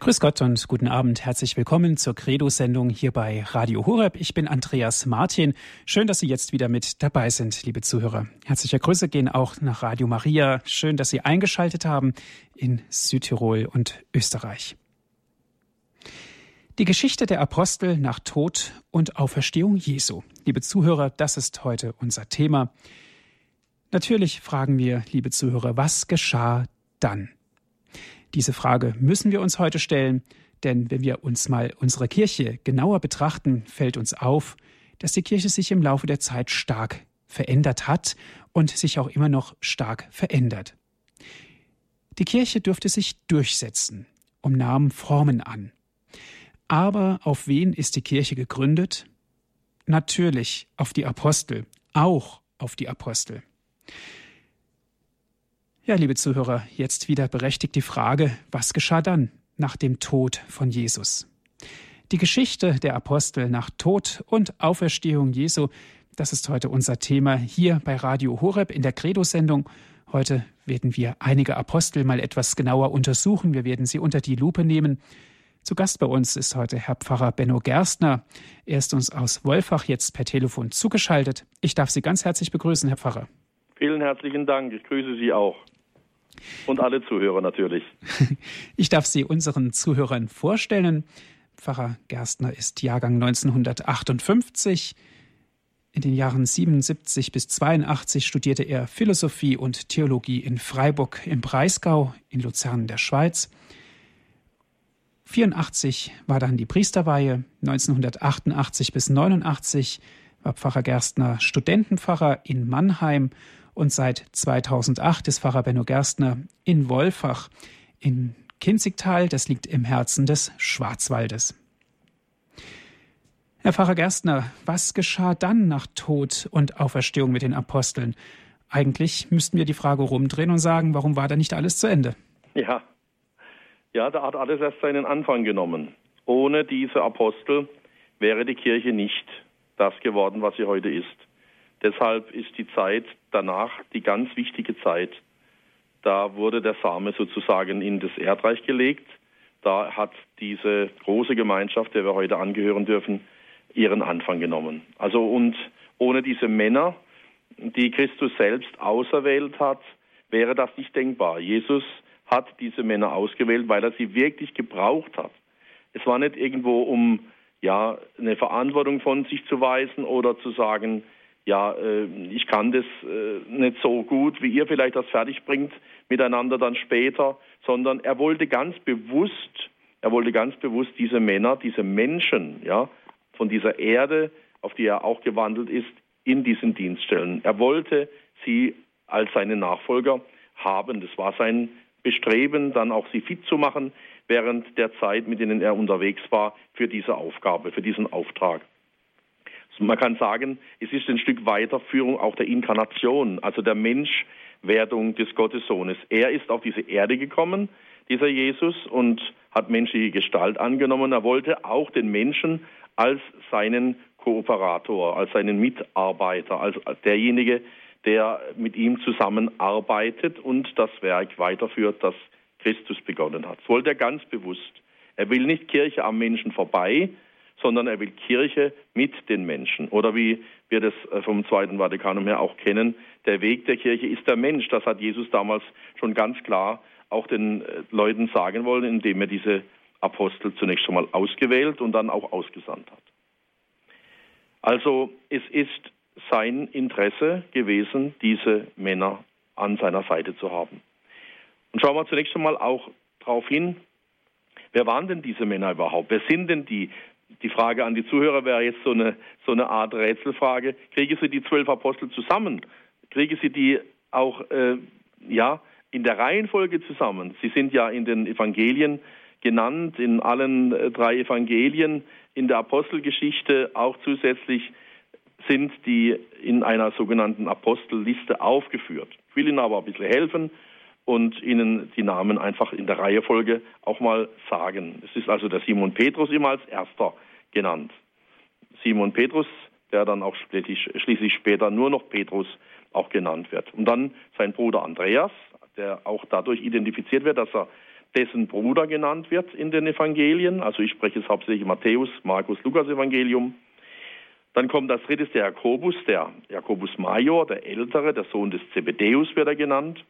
Grüß Gott und guten Abend. Herzlich willkommen zur Credo-Sendung hier bei Radio Horeb. Ich bin Andreas Martin. Schön, dass Sie jetzt wieder mit dabei sind, liebe Zuhörer. Herzliche Grüße gehen auch nach Radio Maria. Schön, dass Sie eingeschaltet haben in Südtirol und Österreich. Die Geschichte der Apostel nach Tod und Auferstehung Jesu. Liebe Zuhörer, das ist heute unser Thema. Natürlich fragen wir, liebe Zuhörer, was geschah dann? Diese Frage müssen wir uns heute stellen, denn wenn wir uns mal unsere Kirche genauer betrachten, fällt uns auf, dass die Kirche sich im Laufe der Zeit stark verändert hat und sich auch immer noch stark verändert. Die Kirche dürfte sich durchsetzen und nahm Formen an. Aber auf wen ist die Kirche gegründet? Natürlich auf die Apostel, auch auf die Apostel. Ja, liebe Zuhörer, jetzt wieder berechtigt die Frage, was geschah dann nach dem Tod von Jesus? Die Geschichte der Apostel nach Tod und Auferstehung Jesu, das ist heute unser Thema hier bei Radio Horeb in der Credo-Sendung. Heute werden wir einige Apostel mal etwas genauer untersuchen. Wir werden sie unter die Lupe nehmen. Zu Gast bei uns ist heute Herr Pfarrer Benno Gerstner. Er ist uns aus Wolfach jetzt per Telefon zugeschaltet. Ich darf Sie ganz herzlich begrüßen, Herr Pfarrer. Vielen herzlichen Dank. Ich grüße Sie auch. Und alle Zuhörer natürlich. Ich darf Sie unseren Zuhörern vorstellen. Pfarrer Gerstner ist Jahrgang 1958. In den Jahren 77 bis 82 studierte er Philosophie und Theologie in Freiburg im Breisgau, in Luzern der Schweiz. 84 war dann die Priesterweihe. 1988 bis 89 war Pfarrer Gerstner Studentenpfarrer in Mannheim und seit 2008 ist Pfarrer Benno Gerstner in Wolfach in Kinzigtal, das liegt im Herzen des Schwarzwaldes. Herr Pfarrer Gerstner, was geschah dann nach Tod und Auferstehung mit den Aposteln? Eigentlich müssten wir die Frage rumdrehen und sagen, warum war da nicht alles zu Ende? Ja, ja, da hat alles erst seinen Anfang genommen. Ohne diese Apostel wäre die Kirche nicht das geworden, was sie heute ist. Deshalb ist die Zeit danach die ganz wichtige Zeit. Da wurde der Same sozusagen in das Erdreich gelegt. Da hat diese große Gemeinschaft, der wir heute angehören dürfen, ihren Anfang genommen. Also und ohne diese Männer, die Christus selbst auserwählt hat, wäre das nicht denkbar. Jesus hat diese Männer ausgewählt, weil er sie wirklich gebraucht hat. Es war nicht irgendwo, um ja eine Verantwortung von sich zu weisen oder zu sagen, ja, äh, ich kann das äh, nicht so gut, wie ihr vielleicht das fertig bringt, miteinander dann später, sondern er wollte ganz bewusst, er wollte ganz bewusst diese Männer, diese Menschen, ja, von dieser Erde, auf die er auch gewandelt ist, in diesen Dienst stellen. Er wollte sie als seine Nachfolger haben. Das war sein Bestreben, dann auch sie fit zu machen während der Zeit, mit denen er unterwegs war, für diese Aufgabe, für diesen Auftrag. Man kann sagen, es ist ein Stück Weiterführung auch der Inkarnation, also der Menschwerdung des Gottessohnes. Er ist auf diese Erde gekommen, dieser Jesus, und hat menschliche Gestalt angenommen. Er wollte auch den Menschen als seinen Kooperator, als seinen Mitarbeiter, als derjenige, der mit ihm zusammenarbeitet und das Werk weiterführt, das Christus begonnen hat. Das wollte er ganz bewusst. Er will nicht Kirche am Menschen vorbei, sondern er will Kirche mit den Menschen. Oder wie wir das äh, vom Zweiten Vatikanum her auch kennen, der Weg der Kirche ist der Mensch. Das hat Jesus damals schon ganz klar auch den äh, Leuten sagen wollen, indem er diese Apostel zunächst schon mal ausgewählt und dann auch ausgesandt hat. Also es ist sein Interesse gewesen, diese Männer an seiner Seite zu haben. Und schauen wir zunächst einmal auch darauf hin, wer waren denn diese Männer überhaupt? Wer sind denn die? Die Frage an die Zuhörer wäre jetzt so eine, so eine Art Rätselfrage. Kriege Sie die zwölf Apostel zusammen? Kriege Sie die auch äh, ja, in der Reihenfolge zusammen? Sie sind ja in den Evangelien genannt, in allen äh, drei Evangelien, in der Apostelgeschichte auch zusätzlich sind die in einer sogenannten Apostelliste aufgeführt. Ich will Ihnen aber ein bisschen helfen und Ihnen die Namen einfach in der Reihefolge auch mal sagen. Es ist also der Simon Petrus immer als erster genannt. Simon Petrus, der dann auch schließlich später nur noch Petrus auch genannt wird. Und dann sein Bruder Andreas, der auch dadurch identifiziert wird, dass er dessen Bruder genannt wird in den Evangelien. Also ich spreche jetzt hauptsächlich Matthäus, Markus, Lukas Evangelium. Dann kommt als drittes der Jakobus, der Jakobus Major, der Ältere, der Sohn des Zebedäus wird er genannt.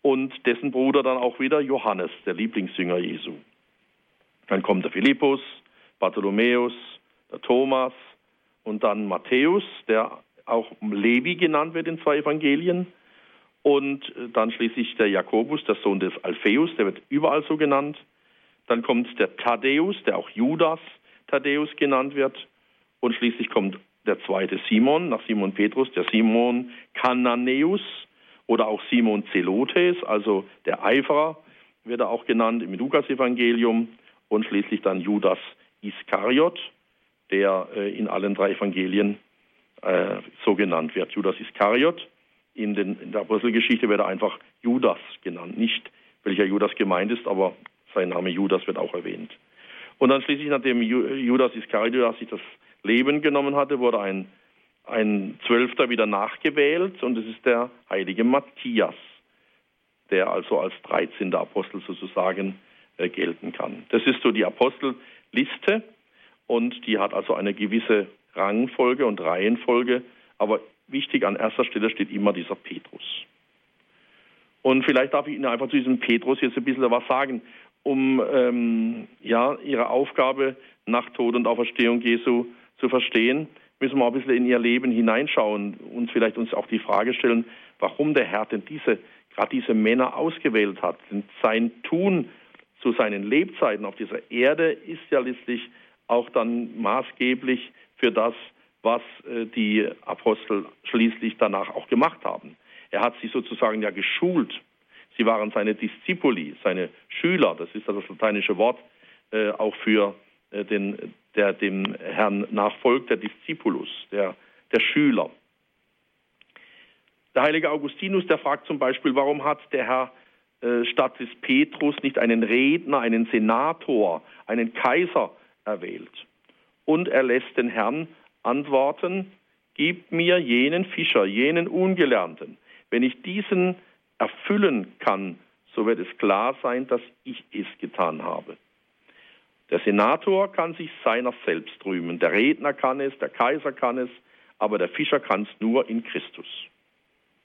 Und dessen Bruder dann auch wieder Johannes, der Lieblingsjünger Jesu. Dann kommt der Philippus, Bartholomäus, der Thomas und dann Matthäus, der auch Levi genannt wird in zwei Evangelien. Und dann schließlich der Jakobus, der Sohn des Alpheus, der wird überall so genannt. Dann kommt der Thaddäus, der auch Judas Thaddäus genannt wird. Und schließlich kommt der zweite Simon, nach Simon Petrus, der Simon Kananäus oder auch Simon Zelotes, also der Eiferer, wird er auch genannt im Lukas-Evangelium. Und schließlich dann Judas Iskariot, der äh, in allen drei Evangelien äh, so genannt wird. Judas Iskariot. In, den, in der Apostelgeschichte wird er einfach Judas genannt. Nicht welcher Judas gemeint ist, aber sein Name Judas wird auch erwähnt. Und dann schließlich, nachdem Judas Iskariot sich das Leben genommen hatte, wurde ein, ein Zwölfter wieder nachgewählt und es ist der heilige Matthias, der also als 13. Apostel sozusagen äh, gelten kann. Das ist so die Apostelliste und die hat also eine gewisse Rangfolge und Reihenfolge, aber wichtig an erster Stelle steht immer dieser Petrus. Und vielleicht darf ich Ihnen einfach zu diesem Petrus jetzt ein bisschen was sagen, um ähm, ja, Ihre Aufgabe nach Tod und Auferstehung Jesu zu verstehen, müssen wir ein bisschen in ihr Leben hineinschauen und vielleicht uns auch die Frage stellen, warum der Herr denn diese, gerade diese Männer ausgewählt hat. Denn sein Tun zu seinen Lebzeiten auf dieser Erde ist ja letztlich auch dann maßgeblich für das, was äh, die Apostel schließlich danach auch gemacht haben. Er hat sie sozusagen ja geschult. Sie waren seine Discipuli, seine Schüler. Das ist das lateinische Wort äh, auch für äh, den, der dem Herrn nachfolgt, der Discipulus, der, der Schüler. Der heilige Augustinus, der fragt zum Beispiel, warum hat der Herr statt des Petrus nicht einen Redner, einen Senator, einen Kaiser erwählt? Und er lässt den Herrn antworten, gib mir jenen Fischer, jenen Ungelernten. Wenn ich diesen erfüllen kann, so wird es klar sein, dass ich es getan habe. Der Senator kann sich seiner selbst rühmen, der Redner kann es, der Kaiser kann es, aber der Fischer kann es nur in Christus.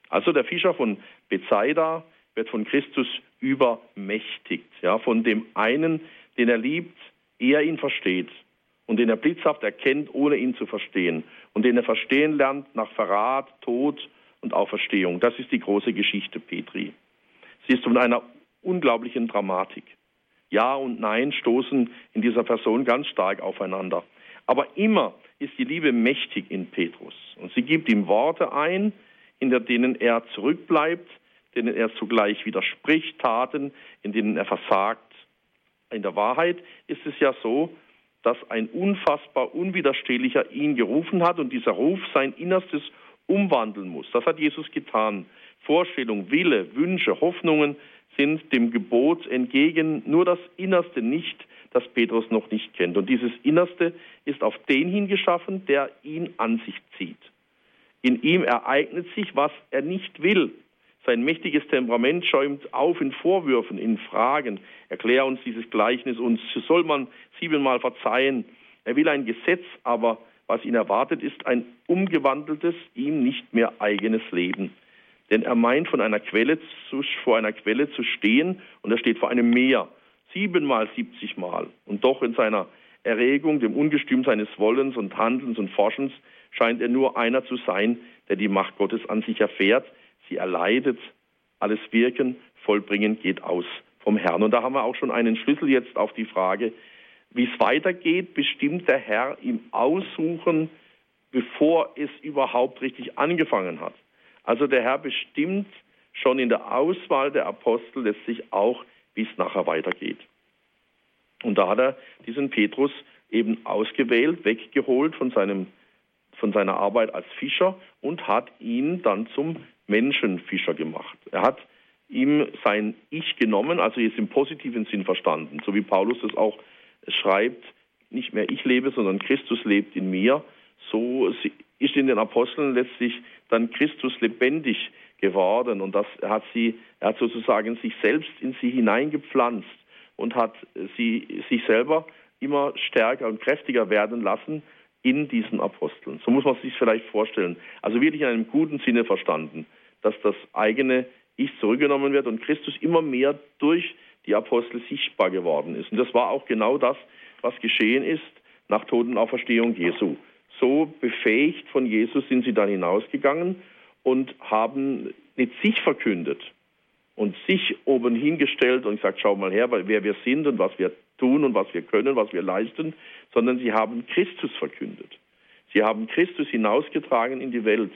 Also der Fischer von Bethsaida wird von Christus übermächtigt, ja, von dem einen, den er liebt, er ihn versteht und den er blitzhaft erkennt, ohne ihn zu verstehen und den er verstehen lernt nach Verrat, Tod und Auferstehung. Das ist die große Geschichte Petri. Sie ist von einer unglaublichen Dramatik. Ja und Nein stoßen in dieser Person ganz stark aufeinander. Aber immer ist die Liebe mächtig in Petrus und sie gibt ihm Worte ein, hinter denen er zurückbleibt, denen er zugleich widerspricht, Taten, in denen er versagt. In der Wahrheit ist es ja so, dass ein unfassbar unwiderstehlicher ihn gerufen hat und dieser Ruf sein Innerstes umwandeln muss. Das hat Jesus getan. Vorstellung, Wille, Wünsche, Hoffnungen sind dem Gebot entgegen, nur das Innerste nicht, das Petrus noch nicht kennt. Und dieses Innerste ist auf den hingeschaffen, der ihn an sich zieht. In ihm ereignet sich, was er nicht will. Sein mächtiges Temperament schäumt auf in Vorwürfen, in Fragen. Erklär uns dieses Gleichnis uns. Soll man siebenmal verzeihen? Er will ein Gesetz, aber was ihn erwartet, ist ein umgewandeltes, ihm nicht mehr eigenes Leben. Denn er meint, von einer Quelle zu, vor einer Quelle zu stehen und er steht vor einem Meer. Siebenmal, siebzigmal. Und doch in seiner Erregung, dem Ungestüm seines Wollens und Handelns und Forschens, scheint er nur einer zu sein, der die Macht Gottes an sich erfährt, sie erleidet, alles Wirken, Vollbringen geht aus vom Herrn. Und da haben wir auch schon einen Schlüssel jetzt auf die Frage, wie es weitergeht, bestimmt der Herr im Aussuchen, bevor es überhaupt richtig angefangen hat. Also der Herr bestimmt schon in der Auswahl der Apostel letztlich auch, wie es nachher weitergeht. Und da hat er diesen Petrus eben ausgewählt, weggeholt von, seinem, von seiner Arbeit als Fischer und hat ihn dann zum Menschenfischer gemacht. Er hat ihm sein Ich genommen, also jetzt im positiven Sinn verstanden, so wie Paulus es auch schreibt, nicht mehr ich lebe, sondern Christus lebt in mir. So ist in den Aposteln letztlich dann Christus lebendig geworden und das hat sie, er hat sozusagen sich selbst in sie hineingepflanzt und hat sie sich selber immer stärker und kräftiger werden lassen in diesen Aposteln. So muss man sich vielleicht vorstellen. Also wirklich in einem guten Sinne verstanden, dass das eigene Ich zurückgenommen wird und Christus immer mehr durch die Apostel sichtbar geworden ist. Und das war auch genau das, was geschehen ist nach Totenauferstehung Jesu. So befähigt von Jesus sind sie dann hinausgegangen und haben nicht sich verkündet und sich oben hingestellt und gesagt, schau mal her, wer wir sind und was wir tun und was wir können, was wir leisten, sondern sie haben Christus verkündet. Sie haben Christus hinausgetragen in die Welt.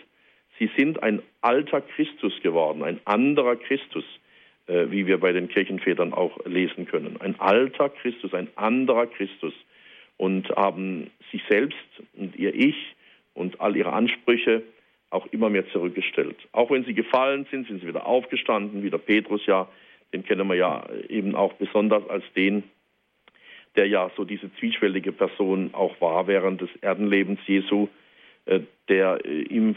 Sie sind ein alter Christus geworden, ein anderer Christus, äh, wie wir bei den Kirchenvätern auch lesen können. Ein alter Christus, ein anderer Christus und haben sich selbst und ihr Ich und all ihre Ansprüche auch immer mehr zurückgestellt. Auch wenn sie gefallen sind, sind sie wieder aufgestanden, wie der Petrus ja, den kennen wir ja eben auch besonders als den, der ja so diese zwiespältige Person auch war während des Erdenlebens Jesu, äh, der äh, ihm,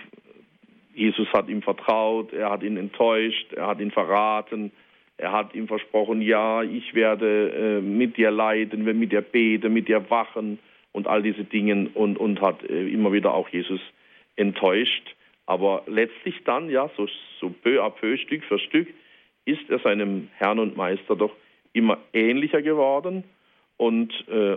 Jesus hat ihm vertraut, er hat ihn enttäuscht, er hat ihn verraten, er hat ihm versprochen, ja, ich werde äh, mit dir leiden, mit dir beten, mit dir wachen und all diese Dinge und, und hat äh, immer wieder auch Jesus enttäuscht. Aber letztlich dann, ja, so, so peu à peu, Stück für Stück, ist er seinem Herrn und Meister doch immer ähnlicher geworden und, äh,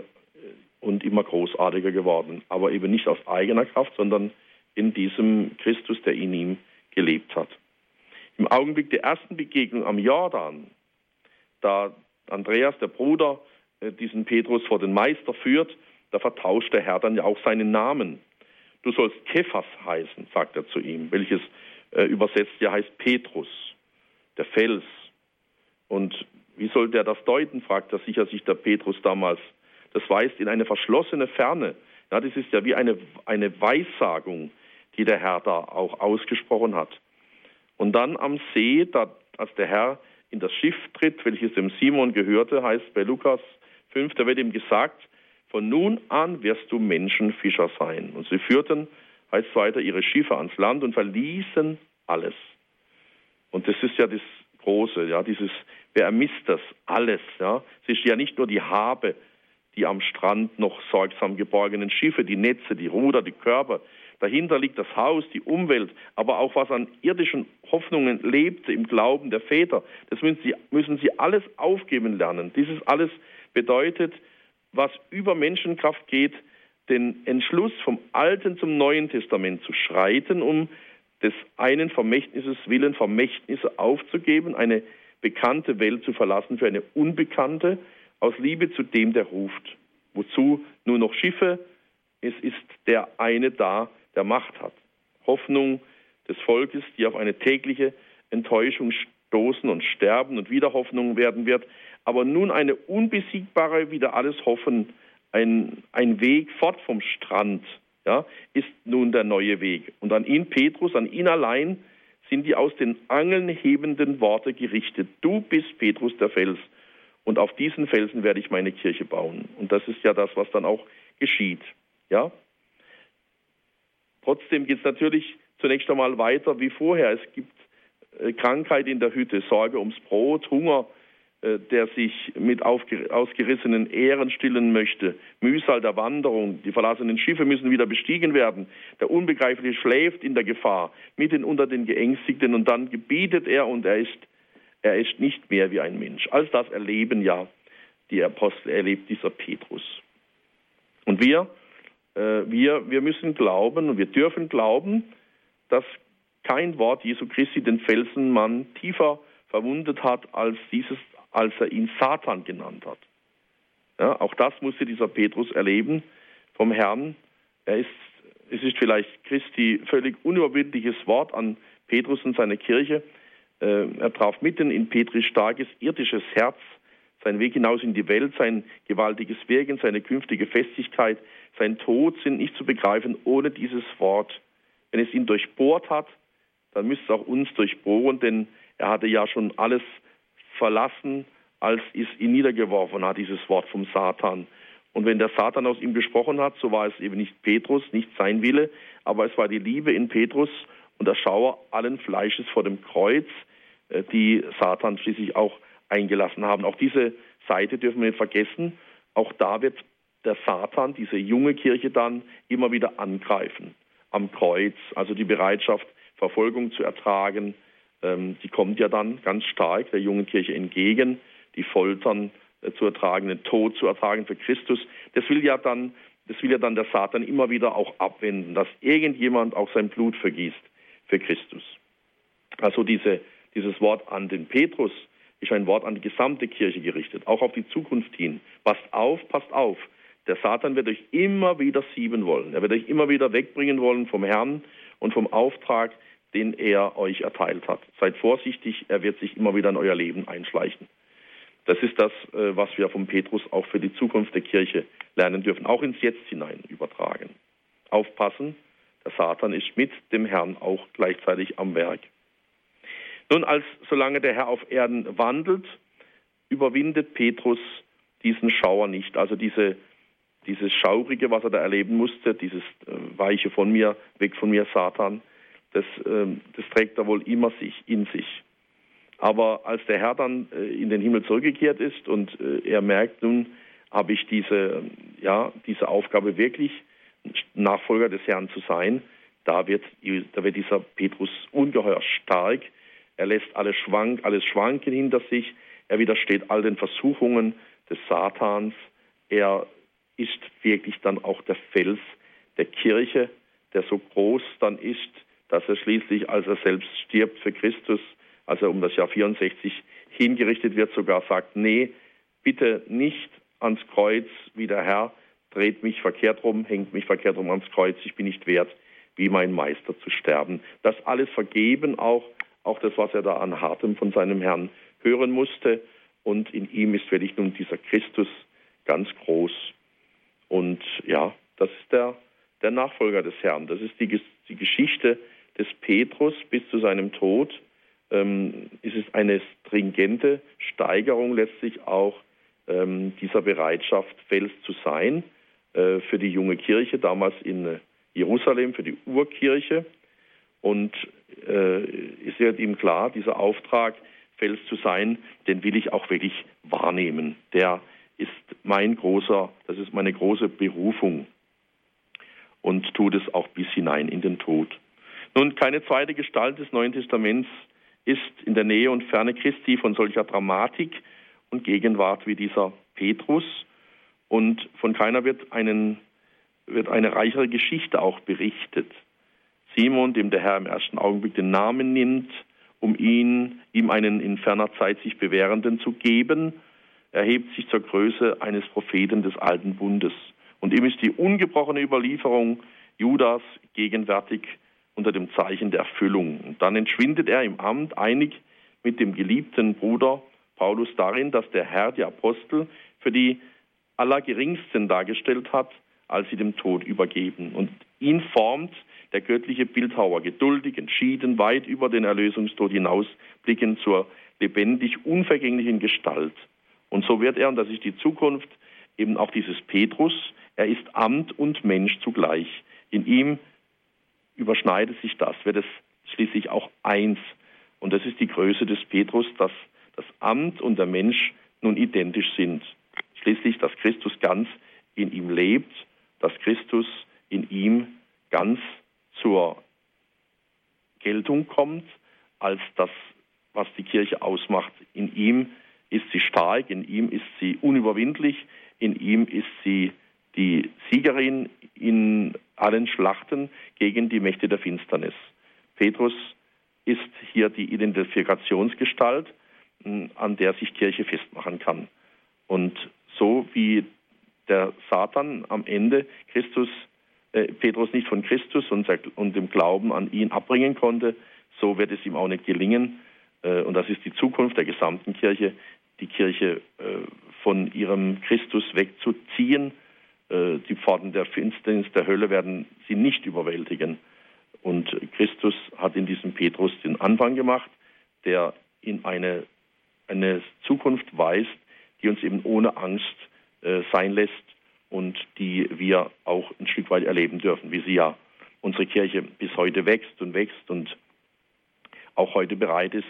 und immer großartiger geworden. Aber eben nicht aus eigener Kraft, sondern in diesem Christus, der in ihm gelebt hat. Im Augenblick der ersten Begegnung am Jordan, da Andreas, der Bruder, äh, diesen Petrus vor den Meister führt, da vertauscht der Herr dann ja auch seinen Namen. Du sollst Kephas heißen, sagt er zu ihm, welches äh, übersetzt ja heißt Petrus, der Fels. Und wie soll der das deuten, fragt er sicher sich der Petrus damals. Das weist in eine verschlossene Ferne. Ja, das ist ja wie eine, eine Weissagung, die der Herr da auch ausgesprochen hat. Und dann am See, da, als der Herr in das Schiff tritt, welches dem Simon gehörte, heißt bei Lukas 5, da wird ihm gesagt, von nun an wirst du Menschenfischer sein. Und sie führten, heißt weiter, ihre Schiffe ans Land und verließen alles. Und das ist ja das Große, ja, dieses, wer ermisst das? Alles, ja. Es ist ja nicht nur die Habe, die am Strand noch sorgsam geborgenen Schiffe, die Netze, die Ruder, die Körper, Dahinter liegt das Haus, die Umwelt, aber auch was an irdischen Hoffnungen lebte im Glauben der Väter. Das müssen sie, müssen sie alles aufgeben lernen. Dieses alles bedeutet, was über Menschenkraft geht, den Entschluss vom Alten zum Neuen Testament zu schreiten, um des einen Vermächtnisses willen Vermächtnisse aufzugeben, eine bekannte Welt zu verlassen für eine unbekannte, aus Liebe zu dem, der ruft. Wozu nur noch Schiffe? Es ist der eine da, der Macht hat. Hoffnung des Volkes, die auf eine tägliche Enttäuschung stoßen und sterben und wieder Hoffnung werden wird. Aber nun eine unbesiegbare, wieder alles hoffen, ein, ein Weg fort vom Strand, ja, ist nun der neue Weg. Und an ihn, Petrus, an ihn allein sind die aus den Angeln hebenden Worte gerichtet. Du bist Petrus der Fels und auf diesen Felsen werde ich meine Kirche bauen. Und das ist ja das, was dann auch geschieht. Ja, Trotzdem geht es natürlich zunächst einmal weiter wie vorher. Es gibt äh, Krankheit in der Hütte, Sorge ums Brot, Hunger, äh, der sich mit ausgerissenen Ähren stillen möchte, Mühsal der Wanderung, die verlassenen Schiffe müssen wieder bestiegen werden, der Unbegreifliche schläft in der Gefahr, mitten unter den Geängstigten und dann gebietet er und er ist, er ist nicht mehr wie ein Mensch. All das erleben ja die Apostel, erlebt dieser Petrus. Und wir wir, wir müssen glauben und wir dürfen glauben, dass kein Wort Jesu Christi den Felsenmann tiefer verwundet hat, als dieses, als er ihn Satan genannt hat. Ja, auch das musste dieser Petrus erleben vom Herrn. Er ist, es ist vielleicht Christi völlig unüberwindliches Wort an Petrus und seine Kirche. Äh, er traf mitten in Petris starkes irdisches Herz sein Weg hinaus in die Welt, sein gewaltiges Wirken, seine künftige Festigkeit, sein Tod sind nicht zu begreifen ohne dieses Wort. Wenn es ihn durchbohrt hat, dann müsste es auch uns durchbohren, denn er hatte ja schon alles verlassen, als es ihn niedergeworfen hat, dieses Wort vom Satan. Und wenn der Satan aus ihm gesprochen hat, so war es eben nicht Petrus, nicht sein Wille, aber es war die Liebe in Petrus und der Schauer allen Fleisches vor dem Kreuz, äh, die Satan schließlich auch eingelassen haben. Auch diese Seite dürfen wir nicht vergessen. Auch da wird der Satan, diese junge Kirche dann immer wieder angreifen. Am Kreuz, also die Bereitschaft, Verfolgung zu ertragen, ähm, die kommt ja dann ganz stark der jungen Kirche entgegen. Die Foltern äh, zu ertragen, den Tod zu ertragen für Christus. Das will ja dann, das will ja dann der Satan immer wieder auch abwenden, dass irgendjemand auch sein Blut vergießt für Christus. Also diese, dieses Wort an den Petrus ist ein Wort an die gesamte Kirche gerichtet, auch auf die Zukunft hin. Passt auf, passt auf. Der Satan wird euch immer wieder sieben wollen. Er wird euch immer wieder wegbringen wollen vom Herrn und vom Auftrag, den er euch erteilt hat. Seid vorsichtig, er wird sich immer wieder in euer Leben einschleichen. Das ist das, äh, was wir vom Petrus auch für die Zukunft der Kirche lernen dürfen, auch ins Jetzt hinein übertragen. Aufpassen, der Satan ist mit dem Herrn auch gleichzeitig am Werk. Nun, als solange der Herr auf Erden wandelt, überwindet Petrus diesen Schauer nicht, also diese, dieses Schaurige, was er da erleben musste, dieses äh, Weiche von mir, weg von mir, Satan, das, äh, das trägt er wohl immer sich, in sich. Aber als der Herr dann äh, in den Himmel zurückgekehrt ist und äh, er merkt, nun habe ich diese, ja, diese Aufgabe wirklich, Nachfolger des Herrn zu sein, da wird, da wird dieser Petrus ungeheuer stark. Er lässt alles, schwank, alles schwanken hinter sich. Er widersteht all den Versuchungen des Satans. Er ist wirklich dann auch der Fels der Kirche, der so groß dann ist, dass er schließlich, als er selbst stirbt für Christus, als er um das Jahr 64 hingerichtet wird, sogar sagt, nee, bitte nicht ans Kreuz wie der Herr, dreht mich verkehrt rum, hängt mich verkehrt rum ans Kreuz, ich bin nicht wert, wie mein Meister zu sterben. Das alles vergeben auch, auch das, was er da an Hartem von seinem Herrn hören musste. Und in ihm ist wirklich nun dieser Christus ganz groß. Und ja, das ist der, der Nachfolger des Herrn. Das ist die, die Geschichte des Petrus bis zu seinem Tod ähm, ist es eine stringente Steigerung letztlich auch ähm, dieser Bereitschaft, Fels zu sein äh, für die junge Kirche, damals in Jerusalem, für die Urkirche. Und äh, ist wird ihm klar, dieser Auftrag, Fels zu sein, den will ich auch wirklich wahrnehmen. Der ist mein großer, das ist meine große Berufung und tut es auch bis hinein in den Tod. Nun, keine zweite Gestalt des Neuen Testaments ist in der Nähe und Ferne Christi von solcher Dramatik und Gegenwart wie dieser Petrus. Und von keiner wird, einen, wird eine reichere Geschichte auch berichtet. Simon, dem der Herr im ersten Augenblick den Namen nimmt, um ihn, ihm einen in ferner Zeit sich bewährenden zu geben, erhebt sich zur Größe eines Propheten des alten Bundes. Und ihm ist die ungebrochene Überlieferung Judas gegenwärtig unter dem Zeichen der Erfüllung. Und dann entschwindet er im Amt einig mit dem geliebten Bruder Paulus darin, dass der Herr die Apostel für die Allergeringsten dargestellt hat, als sie dem Tod übergeben. Und ihn formt der göttliche Bildhauer geduldig, entschieden, weit über den Erlösungstod hinausblickend zur lebendig unvergänglichen Gestalt. Und so wird er, und das ist die Zukunft, eben auch dieses Petrus, er ist Amt und Mensch zugleich. In ihm überschneidet sich das, wird es schließlich auch eins. Und das ist die Größe des Petrus, dass das Amt und der Mensch nun identisch sind. Schließlich, dass Christus ganz in ihm lebt, dass Christus in ihm ganz zur Geltung kommt, als das, was die Kirche ausmacht. In ihm ist sie stark, in ihm ist sie unüberwindlich, in ihm ist sie die Siegerin in allen Schlachten gegen die Mächte der Finsternis. Petrus ist hier die Identifikationsgestalt, an der sich Kirche festmachen kann. Und so wie der Satan am Ende Christus, äh, Petrus nicht von Christus und, und, dem Glauben an ihn abbringen konnte, so wird es ihm auch nicht gelingen. Äh, und das ist die Zukunft der gesamten Kirche, die Kirche äh, von ihrem Christus wegzuziehen äh, die Pforten der Finsternis, der Hölle werden sie nicht überwältigen. Und Christus hat in diesem Petrus den Anfang gemacht, der in eine, eine Zukunft weist, die uns eben ohne Angst äh, sein lässt und die wir auch ein Stück weit erleben dürfen, wie sie ja unsere Kirche bis heute wächst und wächst und auch heute bereit ist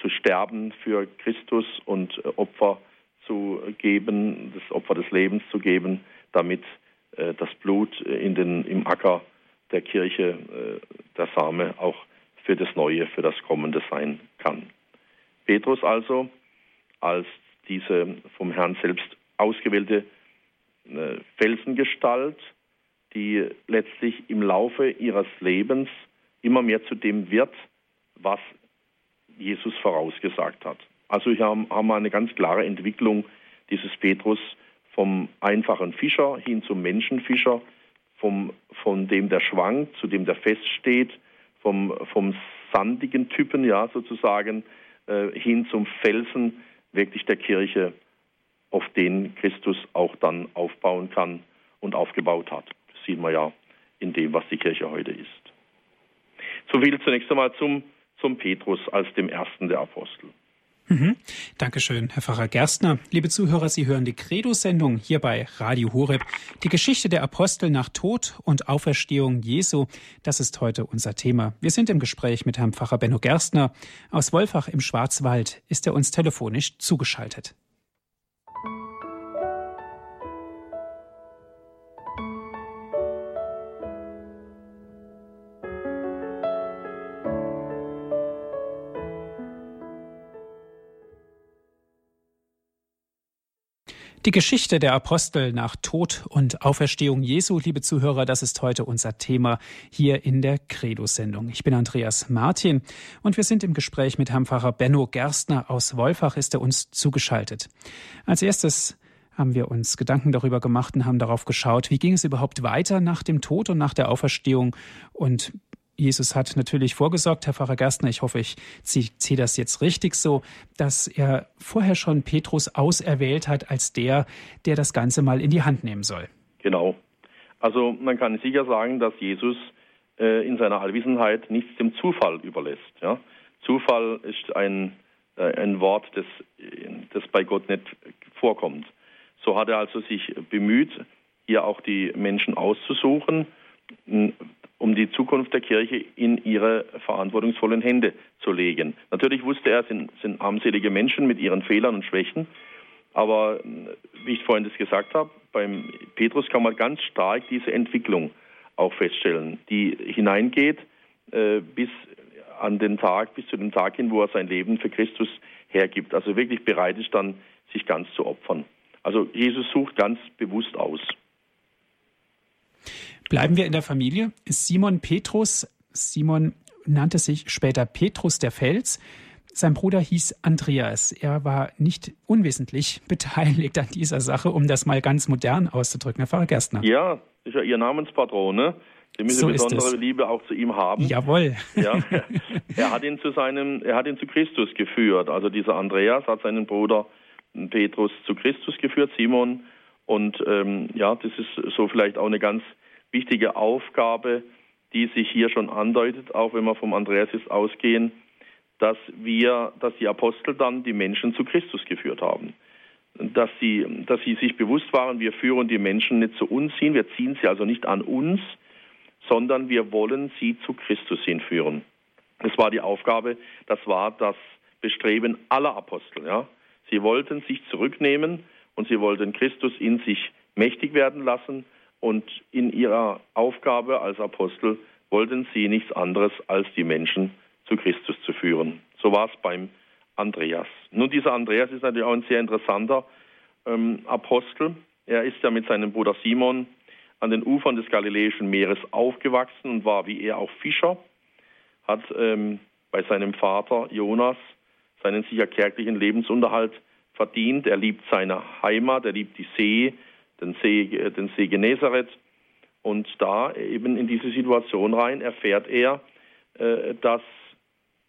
zu sterben für Christus und äh, Opfer zu geben, das Opfer des Lebens zu geben, damit äh, das Blut in den, im Acker der Kirche, äh, der Same auch für das Neue, für das Kommende sein kann. Petrus also als diese vom Herrn selbst ausgewählte äh, Felsengestalt, die letztlich im Laufe ihres Lebens immer mehr zu dem wird, was Jesus vorausgesagt hat. Also hier haben wir eine ganz klare Entwicklung dieses Petrus vom einfachen Fischer hin zum Menschenfischer, vom, von dem der schwankt zu dem der feststeht, vom, vom sandigen Typen, ja, sozusagen, äh, hin zum Felsen wirklich der Kirche, auf den Christus auch dann aufbauen kann und aufgebaut hat. Das sieht man ja in dem, was die Kirche heute ist. So viel zunächst einmal zum, zum Petrus als dem ersten der Apostel. Mhm. Dankeschön, Herr Pfarrer Gerstner. Liebe Zuhörer, Sie hören die Credo-Sendung hier bei Radio Horeb. Die Geschichte der Apostel nach Tod und Auferstehung Jesu, das ist heute unser Thema. Wir sind im Gespräch mit Herrn Pfarrer Benno Gerstner. Aus Wolfach im Schwarzwald ist er uns telefonisch zugeschaltet. Die Geschichte der Apostel nach Tod und Auferstehung Jesu, liebe Zuhörer, das ist heute unser Thema hier in der Credo-Sendung. Ich bin Andreas Martin und wir sind im Gespräch mit Herrn Pfarrer Benno Gerstner aus Wolfach, ist er uns zugeschaltet. Als erstes haben wir uns Gedanken darüber gemacht und haben darauf geschaut, wie ging es überhaupt weiter nach dem Tod und nach der Auferstehung und Jesus hat natürlich vorgesorgt, Herr Pfarrer Gerstner, ich hoffe, ich ziehe das jetzt richtig so, dass er vorher schon Petrus auserwählt hat als der, der das Ganze mal in die Hand nehmen soll. Genau. Also man kann sicher sagen, dass Jesus äh, in seiner Allwissenheit nichts dem Zufall überlässt. Ja? Zufall ist ein, äh, ein Wort, das, das bei Gott nicht vorkommt. So hat er also sich bemüht, hier auch die Menschen auszusuchen, um die Zukunft der Kirche in ihre verantwortungsvollen Hände zu legen. Natürlich wusste er, es sind, sind armselige Menschen mit ihren Fehlern und Schwächen, aber wie ich vorhin das gesagt habe, beim Petrus kann man ganz stark diese Entwicklung auch feststellen, die hineingeht äh, bis an den Tag, bis zu dem Tag hin, wo er sein Leben für Christus hergibt. Also wirklich bereit ist dann, sich ganz zu opfern. Also Jesus sucht ganz bewusst aus. Bleiben wir in der Familie. Simon Petrus, Simon nannte sich später Petrus der Fels. Sein Bruder hieß Andreas. Er war nicht unwesentlich beteiligt an dieser Sache, um das mal ganz modern auszudrücken. Herr Pfarrer Gerstner. Ja, ist ja Ihr Namenspatron, ne? Sie müssen so besondere Liebe auch zu ihm haben. Jawohl. Ja, er hat ihn zu seinem, er hat ihn zu Christus geführt. Also dieser Andreas hat seinen Bruder Petrus zu Christus geführt, Simon. Und ähm, ja, das ist so vielleicht auch eine ganz wichtige Aufgabe, die sich hier schon andeutet, auch wenn wir vom Andreas jetzt ausgehen, dass wir, dass die Apostel dann die Menschen zu Christus geführt haben. Dass sie, dass sie sich bewusst waren, wir führen die Menschen nicht zu uns hin, wir ziehen sie also nicht an uns, sondern wir wollen sie zu Christus hinführen. Das war die Aufgabe, das war das Bestreben aller Apostel. Ja? Sie wollten sich zurücknehmen und sie wollten Christus in sich mächtig werden lassen und in ihrer Aufgabe als Apostel wollten sie nichts anderes, als die Menschen zu Christus zu führen. So war es beim Andreas. Nun, dieser Andreas ist natürlich auch ein sehr interessanter ähm, Apostel. Er ist ja mit seinem Bruder Simon an den Ufern des Galiläischen Meeres aufgewachsen und war wie er auch Fischer, hat ähm, bei seinem Vater Jonas seinen sicher kärglichen Lebensunterhalt verdient. Er liebt seine Heimat, er liebt die See, den See, den See Genezareth. Und da eben in diese Situation rein erfährt er, äh, dass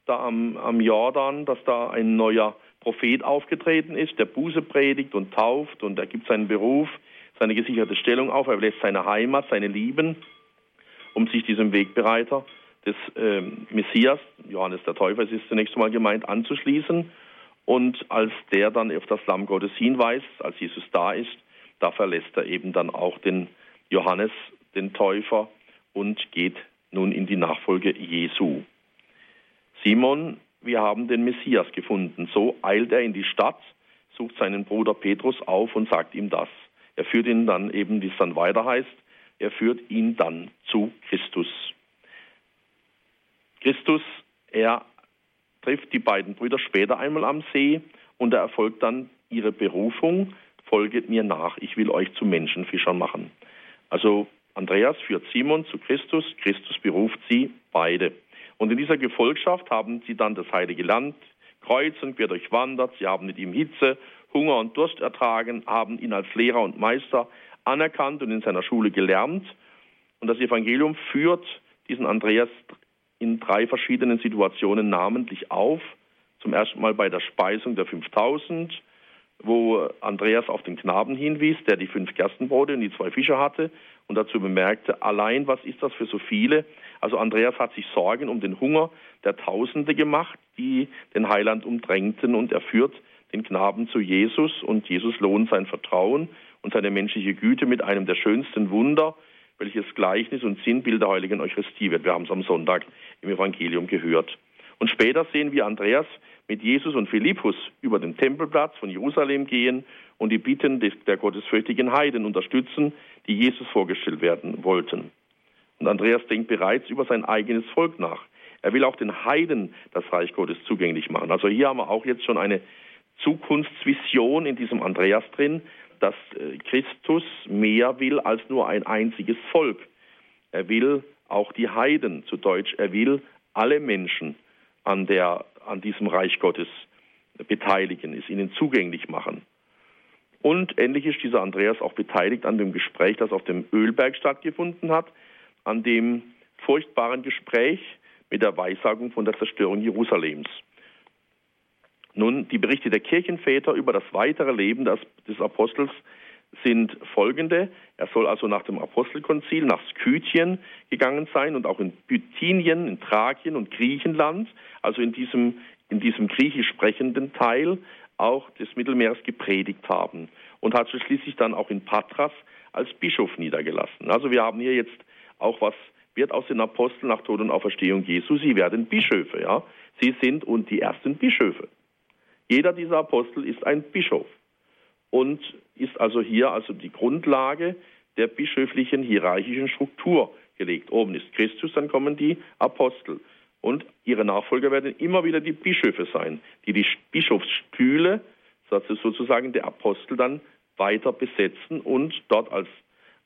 da am, am Jordan, dass da ein neuer Prophet aufgetreten ist, der Buße predigt und tauft und er gibt seinen Beruf, seine gesicherte Stellung auf, er lässt seine Heimat, seine Lieben, um sich diesem Wegbereiter des äh, Messias, Johannes der Täufer ist zunächst einmal gemeint, anzuschließen. Und als der dann auf das Lamm Gottes hinweist, als Jesus da ist, da verlässt er eben dann auch den Johannes, den Täufer, und geht nun in die Nachfolge Jesu. Simon, wir haben den Messias gefunden. So eilt er in die Stadt, sucht seinen Bruder Petrus auf und sagt ihm das. Er führt ihn dann eben, wie es dann weiter heißt, er führt ihn dann zu Christus. Christus, er trifft die beiden Brüder später einmal am See und er erfolgt dann ihre Berufung, folget mir nach, ich will euch zu Menschenfischern machen. Also Andreas führt Simon zu Christus, Christus beruft sie beide. Und in dieser Gefolgschaft haben sie dann das heilige Land kreuzen, quer durchwandert, sie haben mit ihm Hitze, Hunger und Durst ertragen, haben ihn als Lehrer und Meister anerkannt und in seiner Schule gelernt. Und das Evangelium führt diesen Andreas in drei verschiedenen Situationen namentlich auf. Zum ersten Mal bei der Speisung der 5000, wo Andreas auf den Knaben hinwies, der die fünf Gerstenbrote und die zwei Fische hatte und dazu bemerkte, allein was ist das für so viele? Also Andreas hat sich Sorgen um den Hunger der Tausende gemacht, die den Heiland umdrängten und er führt den Knaben zu Jesus und Jesus lohnt sein Vertrauen und seine menschliche Güte mit einem der schönsten Wunder, welches Gleichnis und Sinnbild der heiligen Eucharistie wird. Wir haben es am Sonntag im Evangelium gehört. Und später sehen wir Andreas mit Jesus und Philippus über den Tempelplatz von Jerusalem gehen und die Bitten der gottesfürchtigen Heiden unterstützen, die Jesus vorgestellt werden wollten. Und Andreas denkt bereits über sein eigenes Volk nach. Er will auch den Heiden das Reich Gottes zugänglich machen. Also hier haben wir auch jetzt schon eine Zukunftsvision in diesem Andreas drin, dass äh, Christus mehr will als nur ein einziges Volk. Er will auch die Heiden, zu Deutsch, er will alle Menschen an, der, an diesem Reich Gottes beteiligen, es ihnen zugänglich machen. Und endlich ist dieser Andreas auch beteiligt an dem Gespräch, das auf dem Ölberg stattgefunden hat, an dem furchtbaren Gespräch mit der Weissagung von der Zerstörung Jerusalems. Nun, die Berichte der Kirchenväter über das weitere Leben des, des Apostels sind folgende. Er soll also nach dem Apostelkonzil nach Skythien gegangen sein und auch in Bithynien, in Thrakien und Griechenland, also in diesem, in diesem griechisch sprechenden Teil auch des Mittelmeers gepredigt haben und hat sich schließlich dann auch in Patras als Bischof niedergelassen. Also wir haben hier jetzt auch was wird aus den Aposteln nach Tod und Auferstehung Jesu. Sie werden Bischöfe, ja. Sie sind und die ersten Bischöfe. Jeder dieser Apostel ist ein Bischof und ist also hier also die Grundlage der bischöflichen hierarchischen Struktur gelegt. Oben ist Christus, dann kommen die Apostel. Und ihre Nachfolger werden immer wieder die Bischöfe sein, die die Bischofsstühle, sozusagen der Apostel, dann weiter besetzen und dort als,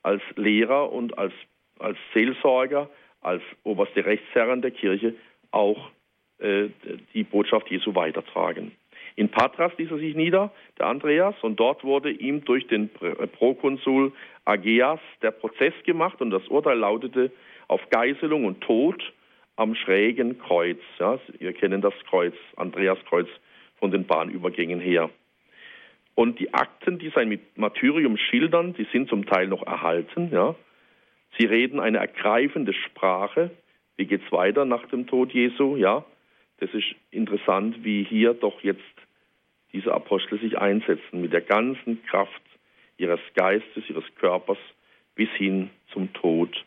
als Lehrer und als, als Seelsorger, als oberste Rechtsherren der Kirche auch äh, die Botschaft Jesu weitertragen. In Patras ließ er sich nieder, der Andreas, und dort wurde ihm durch den äh, Prokonsul Ageas der Prozess gemacht und das Urteil lautete auf Geiselung und Tod am schrägen Kreuz. Ja, wir kennen das Kreuz, Andreas Kreuz von den Bahnübergängen her. Und die Akten, die sein Martyrium schildern, die sind zum Teil noch erhalten. Ja. Sie reden eine ergreifende Sprache. Wie geht's weiter nach dem Tod Jesu? Ja, das ist interessant, wie hier doch jetzt diese Apostel sich einsetzen mit der ganzen Kraft ihres Geistes, ihres Körpers bis hin zum Tod.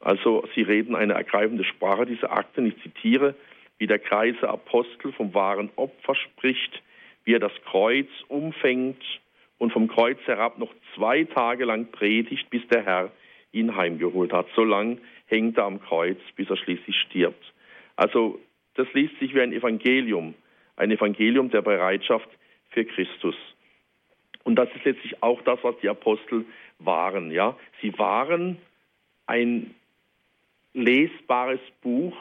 Also sie reden eine ergreifende Sprache, diese Akten. Ich zitiere, wie der Kreise Apostel vom wahren Opfer spricht, wie er das Kreuz umfängt und vom Kreuz herab noch zwei Tage lang predigt, bis der Herr ihn heimgeholt hat. So lang hängt er am Kreuz, bis er schließlich stirbt. Also das liest sich wie ein Evangelium ein Evangelium der Bereitschaft für Christus. Und das ist letztlich auch das, was die Apostel waren. Ja, sie waren ein lesbares Buch,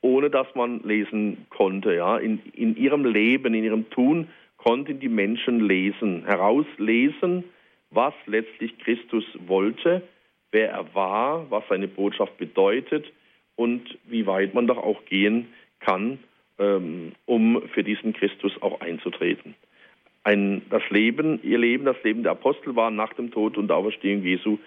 ohne dass man lesen konnte. Ja, in, in ihrem Leben, in ihrem Tun konnten die Menschen lesen, herauslesen, was letztlich Christus wollte, wer er war, was seine Botschaft bedeutet und wie weit man doch auch gehen kann, ähm, um für diesen Christus auch einzutreten. Ein, das Leben, ihr Leben, das Leben der Apostel war nach dem Tod und der Auferstehung Jesu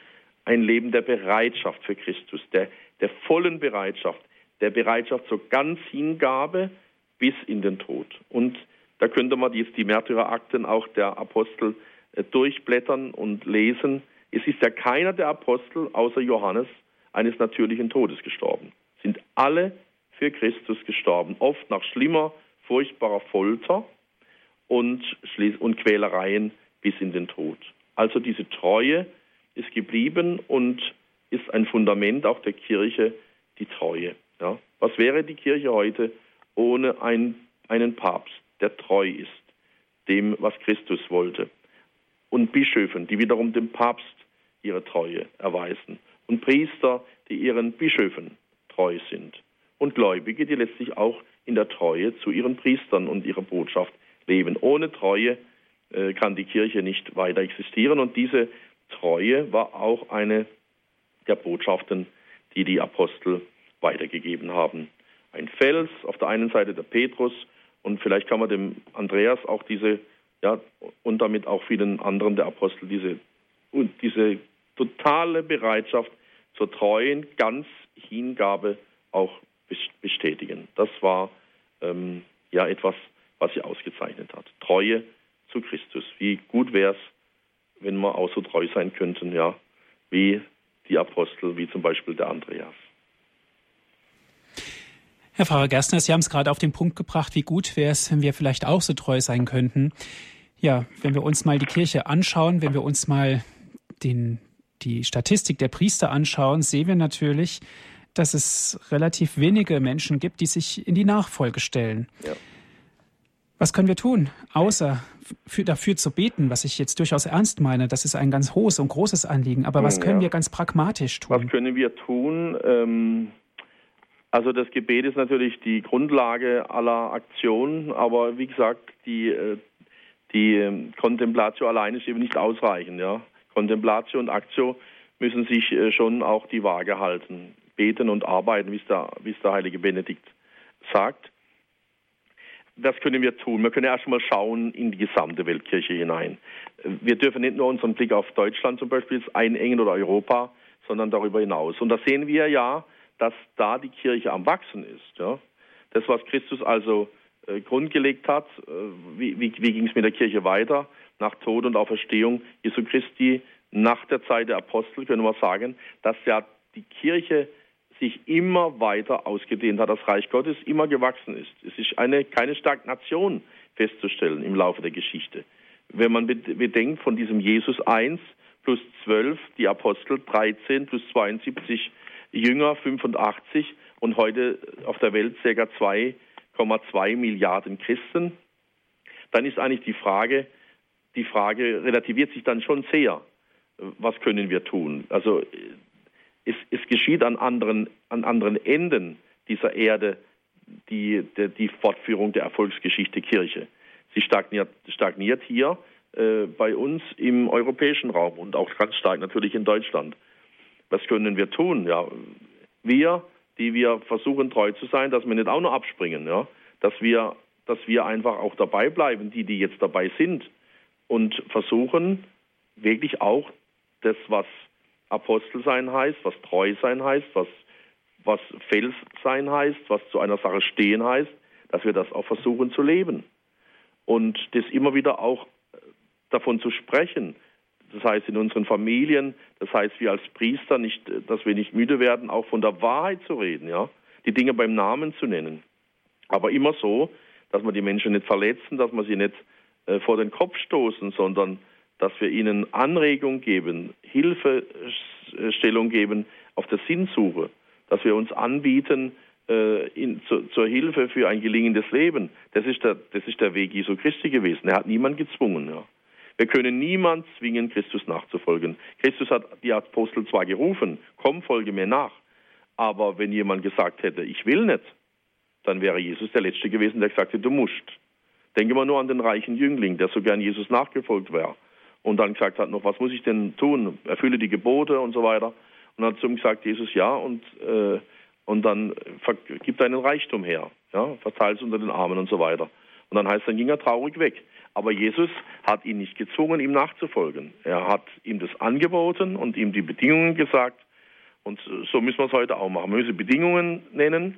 ein Leben der Bereitschaft für Christus, der, der vollen Bereitschaft, der Bereitschaft zur ganz Hingabe bis in den Tod. Und da könnte man jetzt die Märtyrerakten auch der Apostel äh, durchblättern und lesen. Es ist ja keiner der Apostel außer Johannes eines natürlichen Todes gestorben. Sind alle für Christus gestorben, oft nach schlimmer, furchtbarer Folter und, und Quälereien bis in den Tod. Also diese Treue ist geblieben und ist ein Fundament auch der Kirche, die Treue. Ja? Was wäre die Kirche heute ohne ein, einen Papst, der treu ist, dem, was Christus wollte? Und Bischöfen, die wiederum dem Papst ihre Treue erweisen. Und Priester, die ihren Bischöfen treu sind. Und Gläubige, die letztlich auch in der Treue zu ihren Priestern und ihrer Botschaft leben. Ohne Treue äh, kann die Kirche nicht weiter existieren. Und diese Treue war auch eine der Botschaften, die die Apostel weitergegeben haben. Ein Fels, auf der einen Seite der Petrus und vielleicht kann man dem Andreas auch diese, ja, und damit auch vielen anderen der Apostel diese, diese totale Bereitschaft zur treuen, ganz Hingabe auch bestätigen. Das war ähm, ja etwas, was sie ausgezeichnet hat. Treue zu Christus. Wie gut wäre es, wenn wir auch so treu sein könnten, ja, wie die Apostel, wie zum Beispiel der Andreas. Herr Pfarrer Gerstner, Sie haben es gerade auf den Punkt gebracht, wie gut wäre es, wenn wir vielleicht auch so treu sein könnten. Ja, wenn wir uns mal die Kirche anschauen, wenn wir uns mal den, die Statistik der Priester anschauen, sehen wir natürlich, dass es relativ wenige Menschen gibt, die sich in die Nachfolge stellen. Ja. Was können wir tun, außer für, dafür zu beten, was ich jetzt durchaus ernst meine? Das ist ein ganz hohes und großes Anliegen. Aber was können ja. wir ganz pragmatisch tun? Was können wir tun? Ähm, also das Gebet ist natürlich die Grundlage aller Aktionen, aber wie gesagt, die, äh, die ähm, Kontemplatio allein ist eben nicht ausreichend. Ja? Kontemplatio und Aktio müssen sich äh, schon auch die Waage halten. Beten und arbeiten, wie es der, wie es der heilige Benedikt sagt was können wir tun? Wir können erstmal schauen in die gesamte Weltkirche hinein. Wir dürfen nicht nur unseren Blick auf Deutschland zum Beispiel einengen oder Europa, sondern darüber hinaus. Und da sehen wir ja, dass da die Kirche am Wachsen ist. Ja? Das, was Christus also äh, grundgelegt hat, äh, wie, wie, wie ging es mit der Kirche weiter? Nach Tod und Auferstehung Jesu Christi, nach der Zeit der Apostel können wir sagen, dass ja die Kirche sich immer weiter ausgedehnt hat, das Reich Gottes immer gewachsen ist. Es ist eine, keine Stagnation festzustellen im Laufe der Geschichte. Wenn man bedenkt von diesem Jesus 1 plus 12, die Apostel 13 plus 72 Jünger 85 und heute auf der Welt ca. 2,2 Milliarden Christen, dann ist eigentlich die Frage, die Frage relativiert sich dann schon sehr. Was können wir tun? Also es, es geschieht an anderen, an anderen Enden dieser Erde die, die, die Fortführung der Erfolgsgeschichte Kirche. Sie stagniert, stagniert hier äh, bei uns im europäischen Raum und auch ganz stark natürlich in Deutschland. Was können wir tun? Ja, wir, die wir versuchen treu zu sein, dass wir nicht auch noch abspringen, ja, dass wir, dass wir einfach auch dabei bleiben, die, die jetzt dabei sind und versuchen wirklich auch das, was Apostel sein heißt, was treu sein heißt, was, was Fels sein heißt, was zu einer Sache stehen heißt, dass wir das auch versuchen zu leben. Und das immer wieder auch äh, davon zu sprechen. Das heißt in unseren Familien, das heißt wir als Priester nicht, äh, dass wir nicht müde werden, auch von der Wahrheit zu reden, ja, die Dinge beim Namen zu nennen. Aber immer so, dass wir die Menschen nicht verletzen, dass wir sie nicht äh, vor den Kopf stoßen, sondern dass wir ihnen Anregung geben, Hilfestellung geben auf der Sinnsuche, dass wir uns anbieten äh, in, zu, zur Hilfe für ein gelingendes Leben. Das ist, der, das ist der Weg Jesu Christi gewesen. Er hat niemand gezwungen. Ja. Wir können niemand zwingen, Christus nachzufolgen. Christus hat die Apostel zwar gerufen, komm, folge mir nach. Aber wenn jemand gesagt hätte, ich will nicht, dann wäre Jesus der Letzte gewesen, der gesagt hätte, du musst. Denke mal nur an den reichen Jüngling, der so gern Jesus nachgefolgt wäre und dann gesagt hat noch, was muss ich denn tun? Erfülle die Gebote und so weiter. Und dann hat zu ihm gesagt, Jesus, ja, und, äh, und dann gib deinen Reichtum her, ja, verteile es unter den Armen und so weiter. Und dann heißt, dann ging er traurig weg. Aber Jesus hat ihn nicht gezwungen, ihm nachzufolgen. Er hat ihm das angeboten und ihm die Bedingungen gesagt. Und so müssen wir es heute auch machen. Wir müssen Bedingungen nennen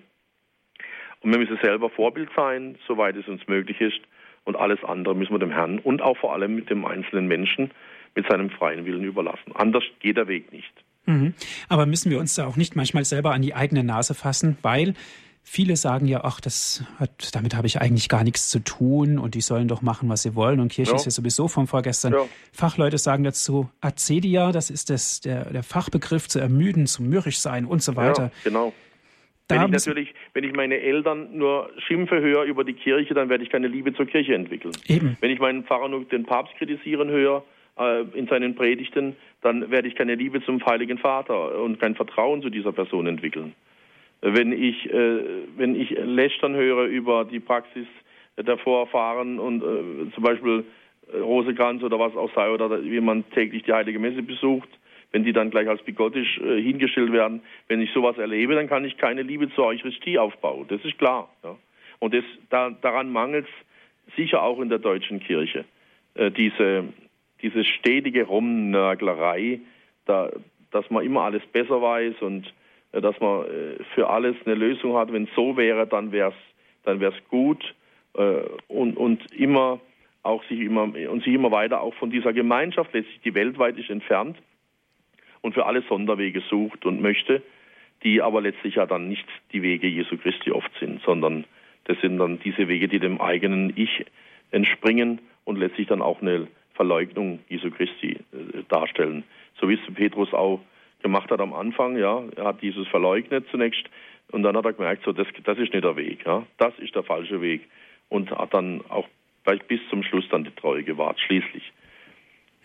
und wir müssen selber Vorbild sein, soweit es uns möglich ist. Und alles andere müssen wir dem Herrn und auch vor allem mit dem einzelnen Menschen mit seinem freien Willen überlassen. Anders geht der Weg nicht. Mhm. Aber müssen wir uns da auch nicht manchmal selber an die eigene Nase fassen, weil Viele sagen ja, ach, das hat, damit habe ich eigentlich gar nichts zu tun und die sollen doch machen, was sie wollen und Kirche ja. ist ja sowieso vom Vorgestern. Ja. Fachleute sagen dazu Acedia, das ist das, der, der Fachbegriff zu ermüden, zu mürrisch sein und so weiter. Ja, genau. Da wenn ich natürlich, wenn ich meine Eltern nur Schimpfe höre über die Kirche, dann werde ich keine Liebe zur Kirche entwickeln. Eben. Wenn ich meinen Pfarrer nur den Papst kritisieren höre äh, in seinen Predigten, dann werde ich keine Liebe zum Heiligen Vater und kein Vertrauen zu dieser Person entwickeln wenn ich, äh, wenn ich lästern höre über die Praxis der Vorfahren und äh, zum Beispiel äh, Rosekranz oder was auch sei, oder wie man täglich die Heilige Messe besucht, wenn die dann gleich als bigottisch äh, hingestellt werden, wenn ich sowas erlebe, dann kann ich keine Liebe zur Eucharistie aufbauen. Das ist klar. Ja. Und das, da, daran mangelt es sicher auch in der deutschen Kirche. Äh, diese, diese stetige Rumnörglerei, da, dass man immer alles besser weiß und äh, dass man äh, für alles eine Lösung hat. Wenn es so wäre, dann wäre es dann wär's gut äh, und, und immer auch sich immer und sich immer weiter auch von dieser Gemeinschaft letztlich, die weltweit ist, entfernt und für alle Sonderwege sucht und möchte, die aber letztlich ja dann nicht die Wege Jesu Christi oft sind, sondern das sind dann diese Wege, die dem eigenen Ich entspringen und letztlich dann auch eine Verleugnung Jesu Christi darstellen. So wie es Petrus auch gemacht hat am Anfang, ja, er hat dieses verleugnet zunächst und dann hat er gemerkt, so das, das ist nicht der Weg, ja, das ist der falsche Weg und hat dann auch bis zum Schluss dann die Treue gewahrt, schließlich.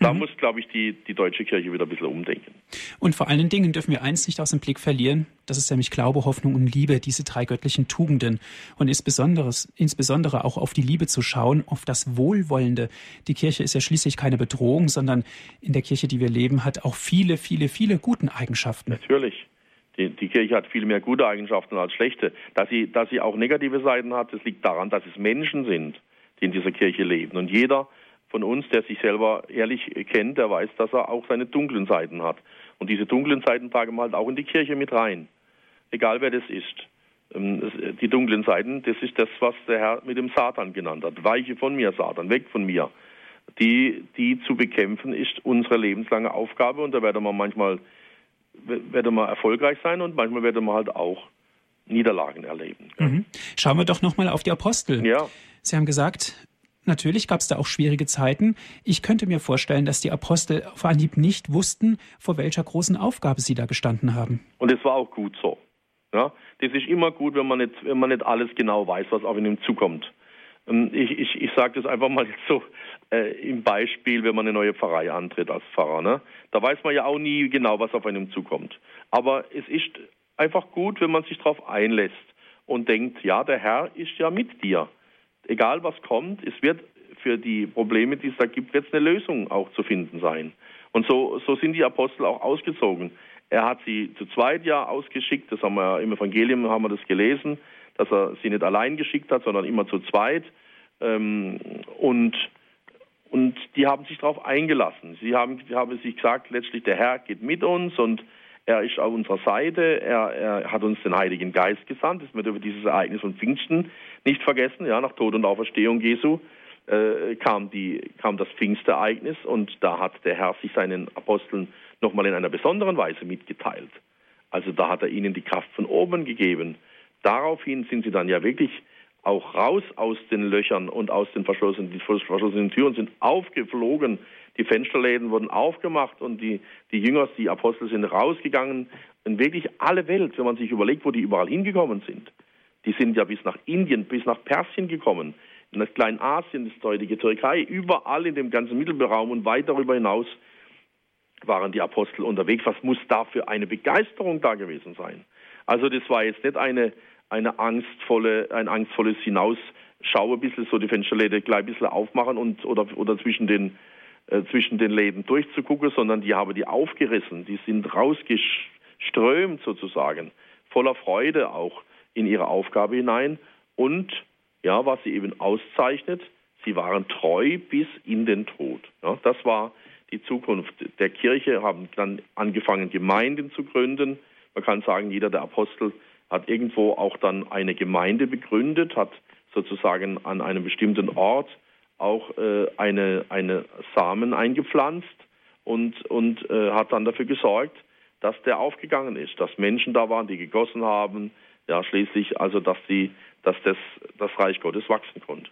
Da mhm. muss, glaube ich, die, die deutsche Kirche wieder ein bisschen umdenken. Und vor allen Dingen dürfen wir eins nicht aus dem Blick verlieren. Das ist nämlich Glaube, Hoffnung und Liebe, diese drei göttlichen Tugenden. Und insbesondere auch auf die Liebe zu schauen, auf das Wohlwollende. Die Kirche ist ja schließlich keine Bedrohung, sondern in der Kirche, die wir leben, hat auch viele, viele, viele guten Eigenschaften. Natürlich. Die, die, Kirche hat viel mehr gute Eigenschaften als schlechte. Dass sie, dass sie auch negative Seiten hat, das liegt daran, dass es Menschen sind, die in dieser Kirche leben. Und jeder von uns, der sich selber ehrlich kennt, der weiß, dass er auch seine dunklen Seiten hat. Und diese dunklen Seiten tragen wir halt auch in die Kirche mit rein. Egal wer das ist. Ähm, die dunklen Seiten, das ist das, was der Herr mit dem Satan genannt hat. Weiche von mir, Satan, weg von mir. Die, die zu bekämpfen, ist unsere lebenslange Aufgabe und da werden wir manchmal werden wir erfolgreich sein und manchmal werden wir halt auch Niederlagen erleben. Mhm. Schauen wir doch nochmal auf die Apostel. Ja. Sie haben gesagt, Natürlich gab es da auch schwierige Zeiten. Ich könnte mir vorstellen, dass die Apostel auf Anhieb nicht wussten, vor welcher großen Aufgabe sie da gestanden haben. Und es war auch gut so. Ja, das ist immer gut, wenn man nicht, wenn man nicht alles genau weiß, was auf ihn zukommt. Ähm, ich, ich, ich sage das einfach mal so äh, im Beispiel, wenn man eine neue Pfarrei antritt als Pfarrer. Ne? Da weiß man ja auch nie genau, was auf einem zukommt. Aber es ist einfach gut, wenn man sich darauf einlässt und denkt, ja, der Herr ist ja mit dir egal was kommt, es wird für die Probleme, die es da gibt, es eine Lösung auch zu finden sein. Und so, so sind die Apostel auch ausgezogen. Er hat sie zu zweit ja ausgeschickt, das haben wir im Evangelium haben wir das gelesen, dass er sie nicht allein geschickt hat, sondern immer zu zweit. Ähm, und, und die haben sich darauf eingelassen. Sie haben, haben sich gesagt, letztlich der Herr geht mit uns und er ist auf unserer Seite. Er, er hat uns den Heiligen Geist gesandt. Das wird über dieses Ereignis von Pfingsten nicht vergessen. Ja, nach Tod und Auferstehung Jesu äh, kam, die, kam das Pfingstereignis und da hat der Herr sich seinen Aposteln nochmal in einer besonderen Weise mitgeteilt. Also da hat er ihnen die Kraft von oben gegeben. Daraufhin sind sie dann ja wirklich auch raus aus den Löchern und aus den verschlossenen, verschlossenen Türen sind aufgeflogen die Fensterläden wurden aufgemacht und die, die Jünger, die Apostel sind rausgegangen. In wirklich alle Welt, wenn man sich überlegt, wo die überall hingekommen sind. Die sind ja bis nach Indien, bis nach Persien gekommen, in das Kleinasien, das heutige Türkei, überall in dem ganzen Mittelmeerraum und weit darüber hinaus waren die Apostel unterwegs. Was muss da für eine Begeisterung da gewesen sein? Also das war jetzt nicht eine, eine angstvolle, ein angstvolles Hinausschauen, ein bisschen so die Fensterläden gleich ein bisschen aufmachen und oder, oder zwischen den zwischen den Läden durchzugucken, sondern die haben die aufgerissen, die sind rausgeströmt sozusagen, voller Freude auch in ihre Aufgabe hinein und ja, was sie eben auszeichnet, sie waren treu bis in den Tod. Ja, das war die Zukunft der Kirche, haben dann angefangen, Gemeinden zu gründen. Man kann sagen, jeder der Apostel hat irgendwo auch dann eine Gemeinde begründet, hat sozusagen an einem bestimmten Ort auch äh, eine, eine Samen eingepflanzt und, und äh, hat dann dafür gesorgt, dass der aufgegangen ist, dass Menschen da waren, die gegossen haben, ja, schließlich also, dass die, dass das, das Reich Gottes wachsen konnte.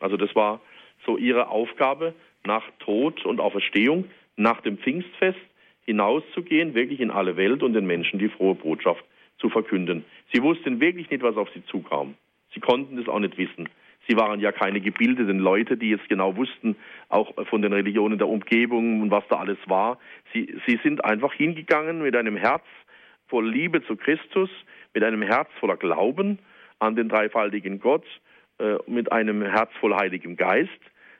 Also das war so ihre Aufgabe, nach Tod und Auferstehung, nach dem Pfingstfest hinauszugehen, wirklich in alle Welt und den Menschen die frohe Botschaft zu verkünden. Sie wussten wirklich nicht, was auf sie zukam. Sie konnten es auch nicht wissen. Sie waren ja keine gebildeten Leute, die jetzt genau wussten, auch von den Religionen der Umgebung und was da alles war. Sie, sie sind einfach hingegangen mit einem Herz voll Liebe zu Christus, mit einem Herz voller Glauben an den dreifaltigen Gott, äh, mit einem Herz voll Heiligem Geist,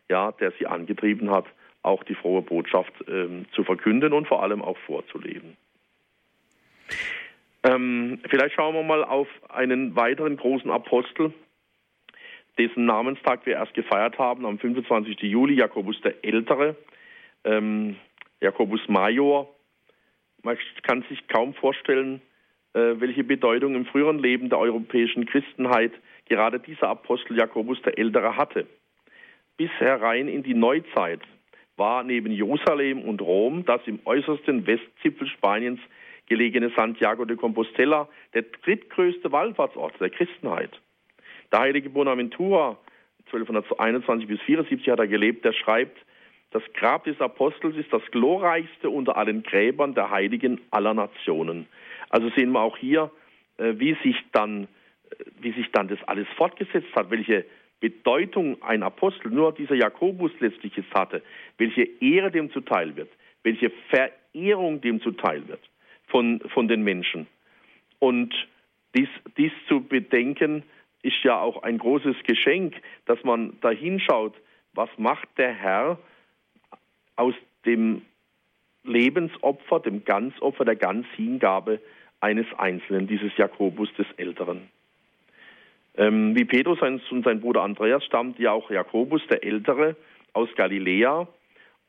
ja, der sie angetrieben hat, auch die frohe Botschaft äh, zu verkünden und vor allem auch vorzuleben. Ähm, vielleicht schauen wir mal auf einen weiteren großen Apostel, dessen Namenstag wir erst gefeiert haben, am 25. Juli, Jakobus der Ältere, ähm, Jakobus Major. Man kann sich kaum vorstellen, äh, welche Bedeutung im früheren Leben der europäischen Christenheit gerade dieser Apostel Jakobus der Ältere hatte. Bis herein in die Neuzeit war neben Jerusalem und Rom das im äußersten Westzipfel Spaniens gelegene Santiago de Compostela der drittgrößte Wallfahrtsort der Christenheit. Der heilige Bonaventura, 1221 bis 74 hat er gelebt, der schreibt, das Grab des Apostels ist das glorreichste unter allen Gräbern der Heiligen aller Nationen. Also sehen wir auch hier, äh, wie sich dann, äh, wie sich dann das alles fortgesetzt hat, welche Bedeutung ein Apostel, nur dieser Jakobus letztlich jetzt hatte, welche Ehre dem zuteil wird, welche Verehrung dem zuteil wird von, von den Menschen. Und dies, dies zu bedenken, ist ja auch ein großes Geschenk, dass man da hinschaut, was macht der Herr aus dem Lebensopfer, dem Ganzopfer, der Ganzhingabe eines Einzelnen, dieses Jakobus des Älteren. Ähm, wie Petrus und sein Bruder Andreas stammt ja auch Jakobus, der Ältere, aus Galiläa.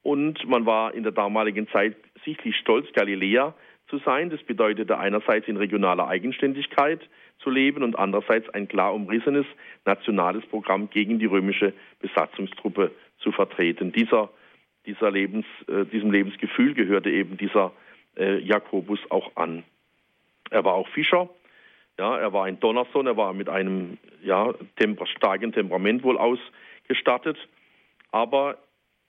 Und man war in der damaligen Zeit sichtlich stolz, Galiläa zu sein. Das bedeutete einerseits in regionaler Eigenständigkeit zu leben und andererseits ein klar umrissenes nationales Programm gegen die römische Besatzungstruppe zu vertreten. Dieser, dieser Lebens, äh, diesem Lebensgefühl gehörte eben dieser äh, Jakobus auch an. Er war auch Fischer. Ja, er war ein Donnersohn, er war mit einem ja, temper starken Temperament wohl ausgestattet. Aber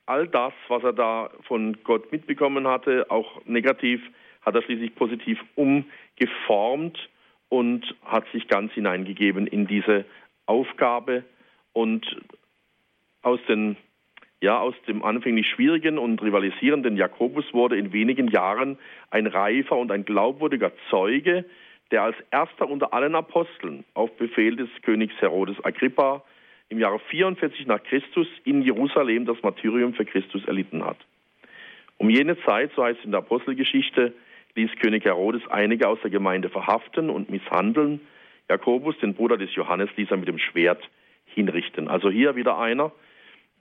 all das, was er da von Gott mitbekommen hatte, auch negativ, hat er schließlich positiv umgeformt und hat sich ganz hineingegeben in diese Aufgabe und aus den ja, aus dem anfänglich schwierigen und rivalisierenden Jakobus wurde in wenigen Jahren ein reifer und ein glaubwürdiger Zeuge, der als erster unter allen Aposteln auf Befehl des Königs Herodes Agrippa im Jahre 44 nach Christus in Jerusalem das Martyrium für Christus erlitten hat. Um jene Zeit, so heißt es in der Apostelgeschichte, ließ König Herodes einige aus der Gemeinde verhaften und misshandeln. Jakobus, den Bruder des Johannes, ließ er mit dem Schwert hinrichten. Also hier wieder einer,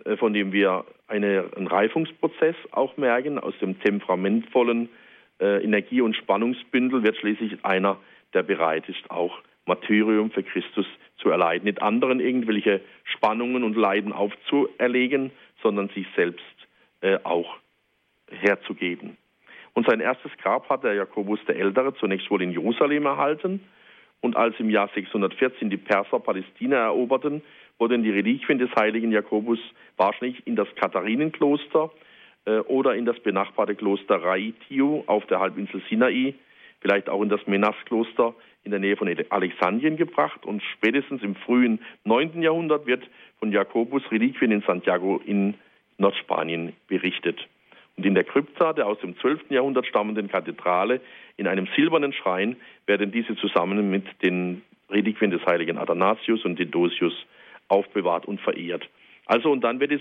äh, von dem wir eine, einen Reifungsprozess auch merken. Aus dem temperamentvollen äh, Energie- und Spannungsbündel wird schließlich einer, der bereit ist, auch Martyrium für Christus zu erleiden. Nicht anderen irgendwelche Spannungen und Leiden aufzuerlegen, sondern sich selbst äh, auch herzugeben. Und sein erstes Grab hat der Jakobus der Ältere zunächst wohl in Jerusalem erhalten. Und als im Jahr 614 die Perser Palästina eroberten, wurden die Reliquien des heiligen Jakobus wahrscheinlich in das Katharinenkloster äh, oder in das benachbarte Kloster Raitiu auf der Halbinsel Sinai, vielleicht auch in das Menas-Kloster in der Nähe von Alexandrien gebracht. Und spätestens im frühen 9. Jahrhundert wird von Jakobus Reliquien in Santiago in Nordspanien berichtet. Und in der Krypta der aus dem 12. Jahrhundert stammenden Kathedrale in einem silbernen Schrein werden diese zusammen mit den Reliquien des heiligen Athanasius und Dedosius aufbewahrt und verehrt. Also und dann wird es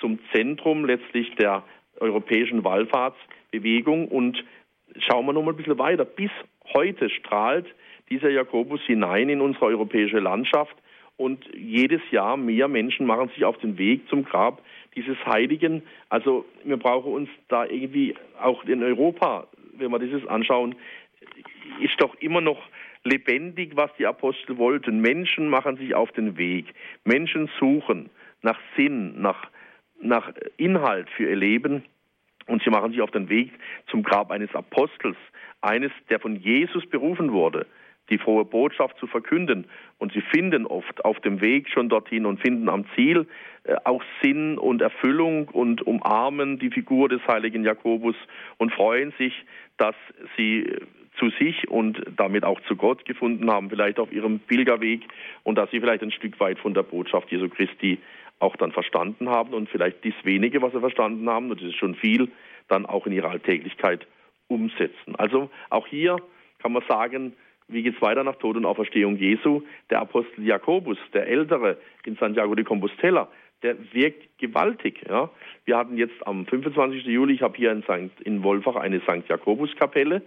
zum Zentrum letztlich der europäischen Wallfahrtsbewegung und schauen wir noch mal ein bisschen weiter. Bis heute strahlt dieser Jakobus hinein in unsere europäische Landschaft und jedes Jahr mehr Menschen machen sich auf den Weg zum Grab dieses Heiligen. Also wir brauchen uns da irgendwie auch in Europa, wenn wir dieses anschauen, ist doch immer noch lebendig, was die Apostel wollten. Menschen machen sich auf den Weg. Menschen suchen nach Sinn, nach, nach Inhalt für ihr Leben. und sie machen sich auf den Weg zum Grab eines Apostels, eines, der von Jesus berufen wurde, die frohe Botschaft zu verkünden. Und sie finden oft auf dem Weg schon dorthin und finden am Ziel äh, auch Sinn und Erfüllung und umarmen die Figur des heiligen Jakobus und freuen sich, dass sie zu sich und damit auch zu Gott gefunden haben, vielleicht auf ihrem Pilgerweg und dass sie vielleicht ein Stück weit von der Botschaft Jesu Christi auch dann verstanden haben und vielleicht dies wenige, was sie verstanden haben, und das ist schon viel, dann auch in ihrer Alltäglichkeit umsetzen. Also auch hier kann man sagen, wie geht es weiter nach Tod und Auferstehung Jesu? Der Apostel Jakobus, der Ältere in Santiago de Compostela, der wirkt gewaltig. Ja. Wir hatten jetzt am 25. Juli, ich habe hier in, St., in Wolfach eine St. Jakobus-Kapelle,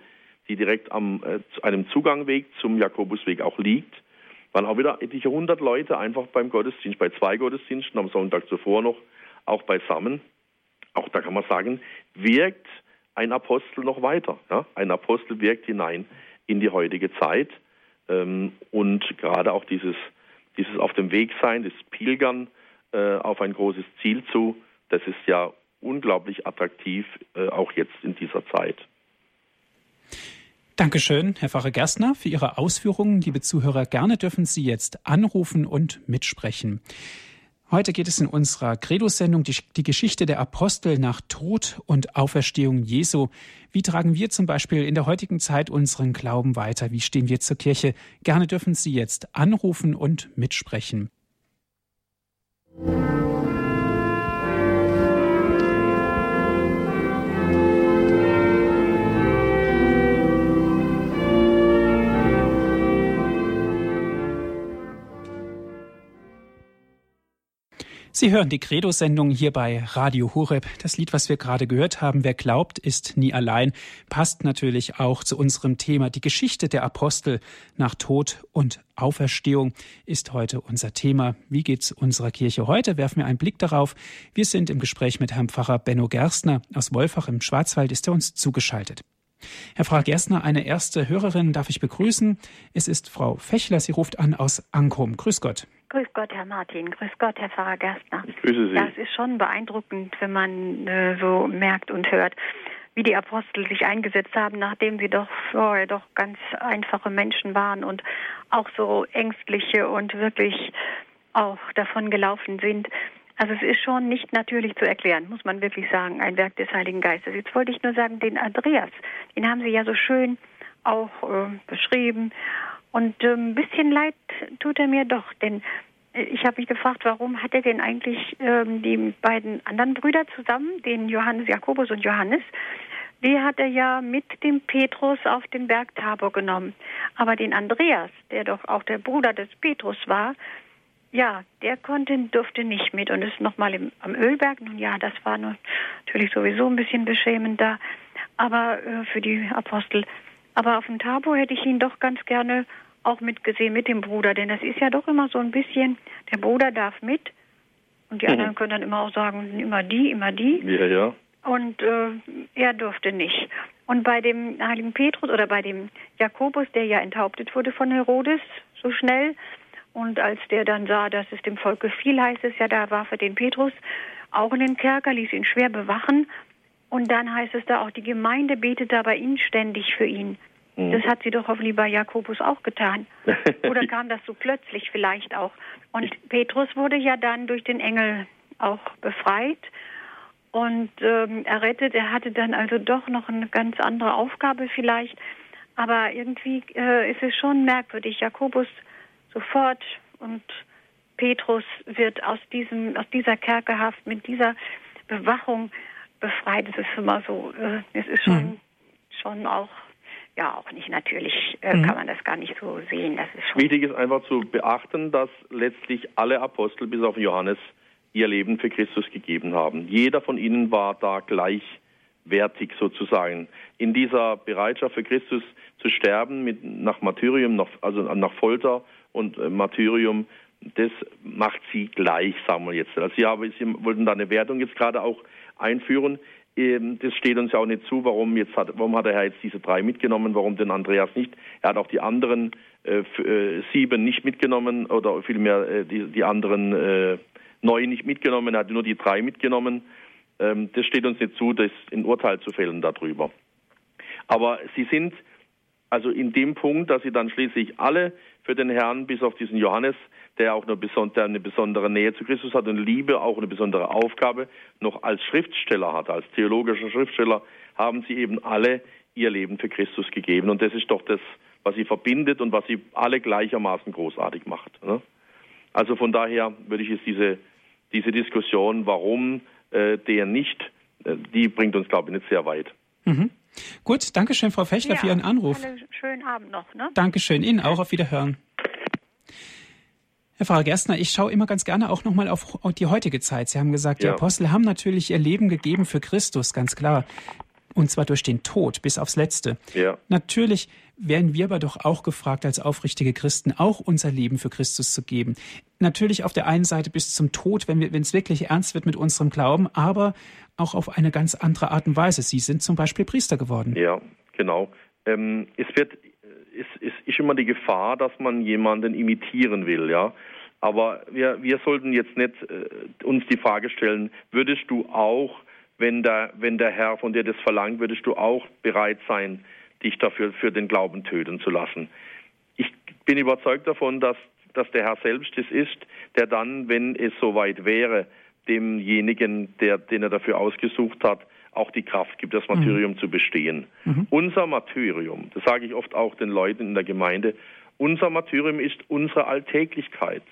die direkt am äh, einem Zugangweg zum Jakobusweg auch liegt. Waren auch wieder etliche hundert Leute einfach beim Gottesdienst, bei zwei Gottesdiensten am Sonntag zuvor noch, auch beisammen. Auch da kann man sagen, wirkt ein Apostel noch weiter. Ja? Ein Apostel wirkt hinein in die heutige Zeit. Ähm, und gerade auch dieses, dieses auf dem Weg sein, das Pilgern äh, auf ein großes Ziel zu, das ist ja unglaublich attraktiv, äh, auch jetzt in dieser Zeit. Dankeschön, Herr Pfarrer Gerstner, für Ihre Ausführungen. Liebe Zuhörer, gerne dürfen Sie jetzt anrufen und mitsprechen. Heute geht es in unserer Credo-Sendung die, die, Geschichte der Apostel nach Tod und Auferstehung Jesu. Wie tragen wir zum Beispiel in der heutigen Zeit unseren Glauben weiter? Wie stehen wir zur Kirche? Gerne dürfen Sie jetzt anrufen und mitsprechen. Musik Sie hören die Credo-Sendung hier bei Radio Horeb. Das Lied, was wir gerade gehört haben, Wer glaubt, ist nie allein, passt natürlich auch zu unserem Thema. Die Geschichte der Apostel nach Tod und Auferstehung ist heute unser Thema. Wie geht's unserer Kirche heute? Werfen wir einen Blick darauf. Wir sind im Gespräch mit Herrn Pfarrer Benno Gerstner aus Wolfach im Schwarzwald, ist er uns zugeschaltet. Herr Frau Gerstner, eine erste Hörerin darf ich begrüßen. Es ist Frau Fechler, sie ruft an aus Ankum. Grüß Gott. Grüß Gott, Herr Martin. Grüß Gott, Herr Pfarrer Gerstner. Ich grüße Sie. Das ist schon beeindruckend, wenn man äh, so merkt und hört, wie die Apostel sich eingesetzt haben, nachdem sie doch vorher doch ganz einfache Menschen waren und auch so ängstliche und wirklich auch davon gelaufen sind. Also es ist schon nicht natürlich zu erklären, muss man wirklich sagen, ein Werk des Heiligen Geistes. Jetzt wollte ich nur sagen, den Andreas, den haben Sie ja so schön auch äh, beschrieben und äh, ein bisschen leid tut er mir doch, denn äh, ich habe mich gefragt, warum hat er denn eigentlich ähm, die beiden anderen Brüder zusammen, den Johannes, Jakobus und Johannes, die hat er ja mit dem Petrus auf den Berg Tabor genommen. Aber den Andreas, der doch auch der Bruder des Petrus war, ja, der konnte, durfte nicht mit und ist nochmal am Ölberg. Nun ja, das war natürlich sowieso ein bisschen beschämend da, aber äh, für die Apostel. Aber auf dem Tabor hätte ich ihn doch ganz gerne auch mitgesehen mit dem Bruder, denn das ist ja doch immer so ein bisschen, der Bruder darf mit und die mhm. anderen können dann immer auch sagen, immer die, immer die. Ja, ja. Und äh, er durfte nicht. Und bei dem heiligen Petrus oder bei dem Jakobus, der ja enthauptet wurde von Herodes, so schnell, und als der dann sah, dass es dem Volk gefiel, heißt es ja, da warf er den Petrus auch in den Kerker, ließ ihn schwer bewachen. Und dann heißt es da auch, die Gemeinde betet aber inständig für ihn. Mhm. Das hat sie doch hoffentlich bei Jakobus auch getan. Oder kam das so plötzlich vielleicht auch? Und Petrus wurde ja dann durch den Engel auch befreit und ähm, errettet. Er hatte dann also doch noch eine ganz andere Aufgabe vielleicht. Aber irgendwie äh, ist es schon merkwürdig. Jakobus sofort und Petrus wird aus diesem aus dieser Kerkerhaft mit dieser Bewachung befreit. Es ist immer so, äh, es ist schon mhm. schon auch ja auch nicht natürlich äh, mhm. kann man das gar nicht so sehen. Das ist schon Wichtig ist einfach zu beachten, dass letztlich alle Apostel bis auf Johannes ihr Leben für Christus gegeben haben. Jeder von ihnen war da gleichwertig sozusagen in dieser Bereitschaft für Christus zu sterben mit nach Martyrium, nach, also nach Folter und äh, Martyrium. Das macht sie gleich, sagen wir jetzt. Also sie, haben, sie wollten da eine Wertung jetzt gerade auch einführen. Ähm, das steht uns ja auch nicht zu, warum jetzt hat, warum hat Herr jetzt diese drei mitgenommen, warum den Andreas nicht. Er hat auch die anderen äh, äh, sieben nicht mitgenommen oder vielmehr äh, die, die anderen äh, neun nicht mitgenommen, er hat nur die drei mitgenommen. Ähm, das steht uns nicht zu, das in Urteil zu fällen darüber. Aber sie sind also in dem Punkt, dass sie dann schließlich alle für den Herrn, bis auf diesen Johannes, der auch eine besondere, eine besondere Nähe zu Christus hat und Liebe, auch eine besondere Aufgabe, noch als Schriftsteller hat, als theologischer Schriftsteller, haben sie eben alle ihr Leben für Christus gegeben. Und das ist doch das, was sie verbindet und was sie alle gleichermaßen großartig macht. Ne? Also von daher würde ich jetzt diese, diese Diskussion, warum äh, der nicht, äh, die bringt uns, glaube ich, nicht sehr weit. Mhm. Gut, danke schön, Frau Fechler, ja, für Ihren Anruf. Einen schönen Abend noch. Ne? Dankeschön, Ihnen auch. Auf Wiederhören. Herr Pfarrer Gerstner, ich schaue immer ganz gerne auch nochmal auf die heutige Zeit. Sie haben gesagt, ja. die Apostel haben natürlich ihr Leben gegeben für Christus, ganz klar. Und zwar durch den Tod bis aufs Letzte. Ja. Natürlich werden wir aber doch auch gefragt, als aufrichtige Christen auch unser Leben für Christus zu geben. Natürlich auf der einen Seite bis zum Tod, wenn wenn es wirklich ernst wird mit unserem Glauben, aber auch auf eine ganz andere Art und Weise. Sie sind zum Beispiel Priester geworden. Ja, genau. Ähm, es wird, es, es ist immer die Gefahr, dass man jemanden imitieren will, ja. Aber wir, wir sollten jetzt nicht äh, uns die Frage stellen, würdest du auch, wenn der, wenn der Herr von dir das verlangt, würdest du auch bereit sein, dich dafür für den Glauben töten zu lassen? Ich bin überzeugt davon, dass, dass der Herr selbst es ist, der dann, wenn es soweit wäre, demjenigen, der, den er dafür ausgesucht hat, auch die Kraft gibt, das Martyrium mhm. zu bestehen. Mhm. Unser Martyrium, das sage ich oft auch den Leuten in der Gemeinde, unser Martyrium ist unsere Alltäglichkeit.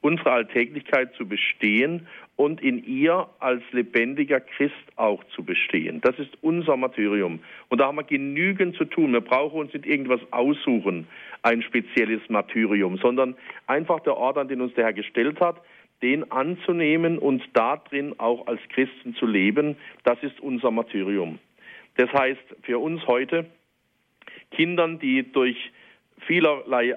Unsere Alltäglichkeit zu bestehen und in ihr als lebendiger Christ auch zu bestehen. Das ist unser Martyrium. Und da haben wir genügend zu tun. Wir brauchen uns nicht irgendwas aussuchen, ein spezielles Martyrium, sondern einfach der Ort, an den uns der Herr gestellt hat, den anzunehmen und darin auch als Christen zu leben, das ist unser Martyrium. Das heißt für uns heute, Kindern, die durch vielerlei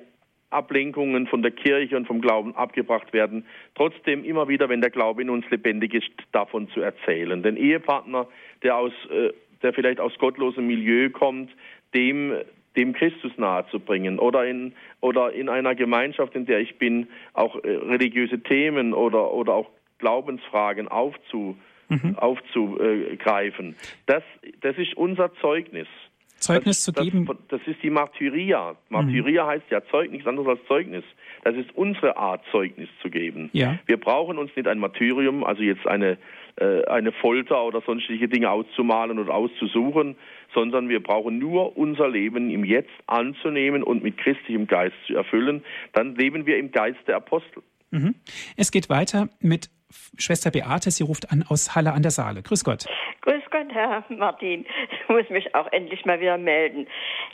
Ablenkungen von der Kirche und vom Glauben abgebracht werden, trotzdem immer wieder, wenn der Glaube in uns lebendig ist, davon zu erzählen. Den Ehepartner, der aus, äh, der vielleicht aus gottlosem Milieu kommt, dem dem Christus nahezubringen oder in, oder in einer Gemeinschaft, in der ich bin, auch äh, religiöse Themen oder, oder auch Glaubensfragen aufzu, mhm. aufzugreifen. Das, das ist unser Zeugnis. Zeugnis das, zu geben. Das, das, ist die Martyria. Martyria mhm. heißt ja Zeugnis, nichts anderes als Zeugnis. Das ist unsere Art, Zeugnis zu geben. Ja. Wir brauchen uns nicht ein Martyrium, also jetzt eine, äh, eine Folter oder sonstige Dinge auszumalen oder auszusuchen, sondern wir brauchen nur unser Leben im Jetzt anzunehmen und mit christlichem Geist zu erfüllen. Dann leben wir im Geist der Apostel. Mhm. Es geht weiter mit Schwester Beate, sie ruft an aus Halle an der Saale. Grüß Gott. Grüß Gott, Herr Martin. Ich muss mich auch endlich mal wieder melden.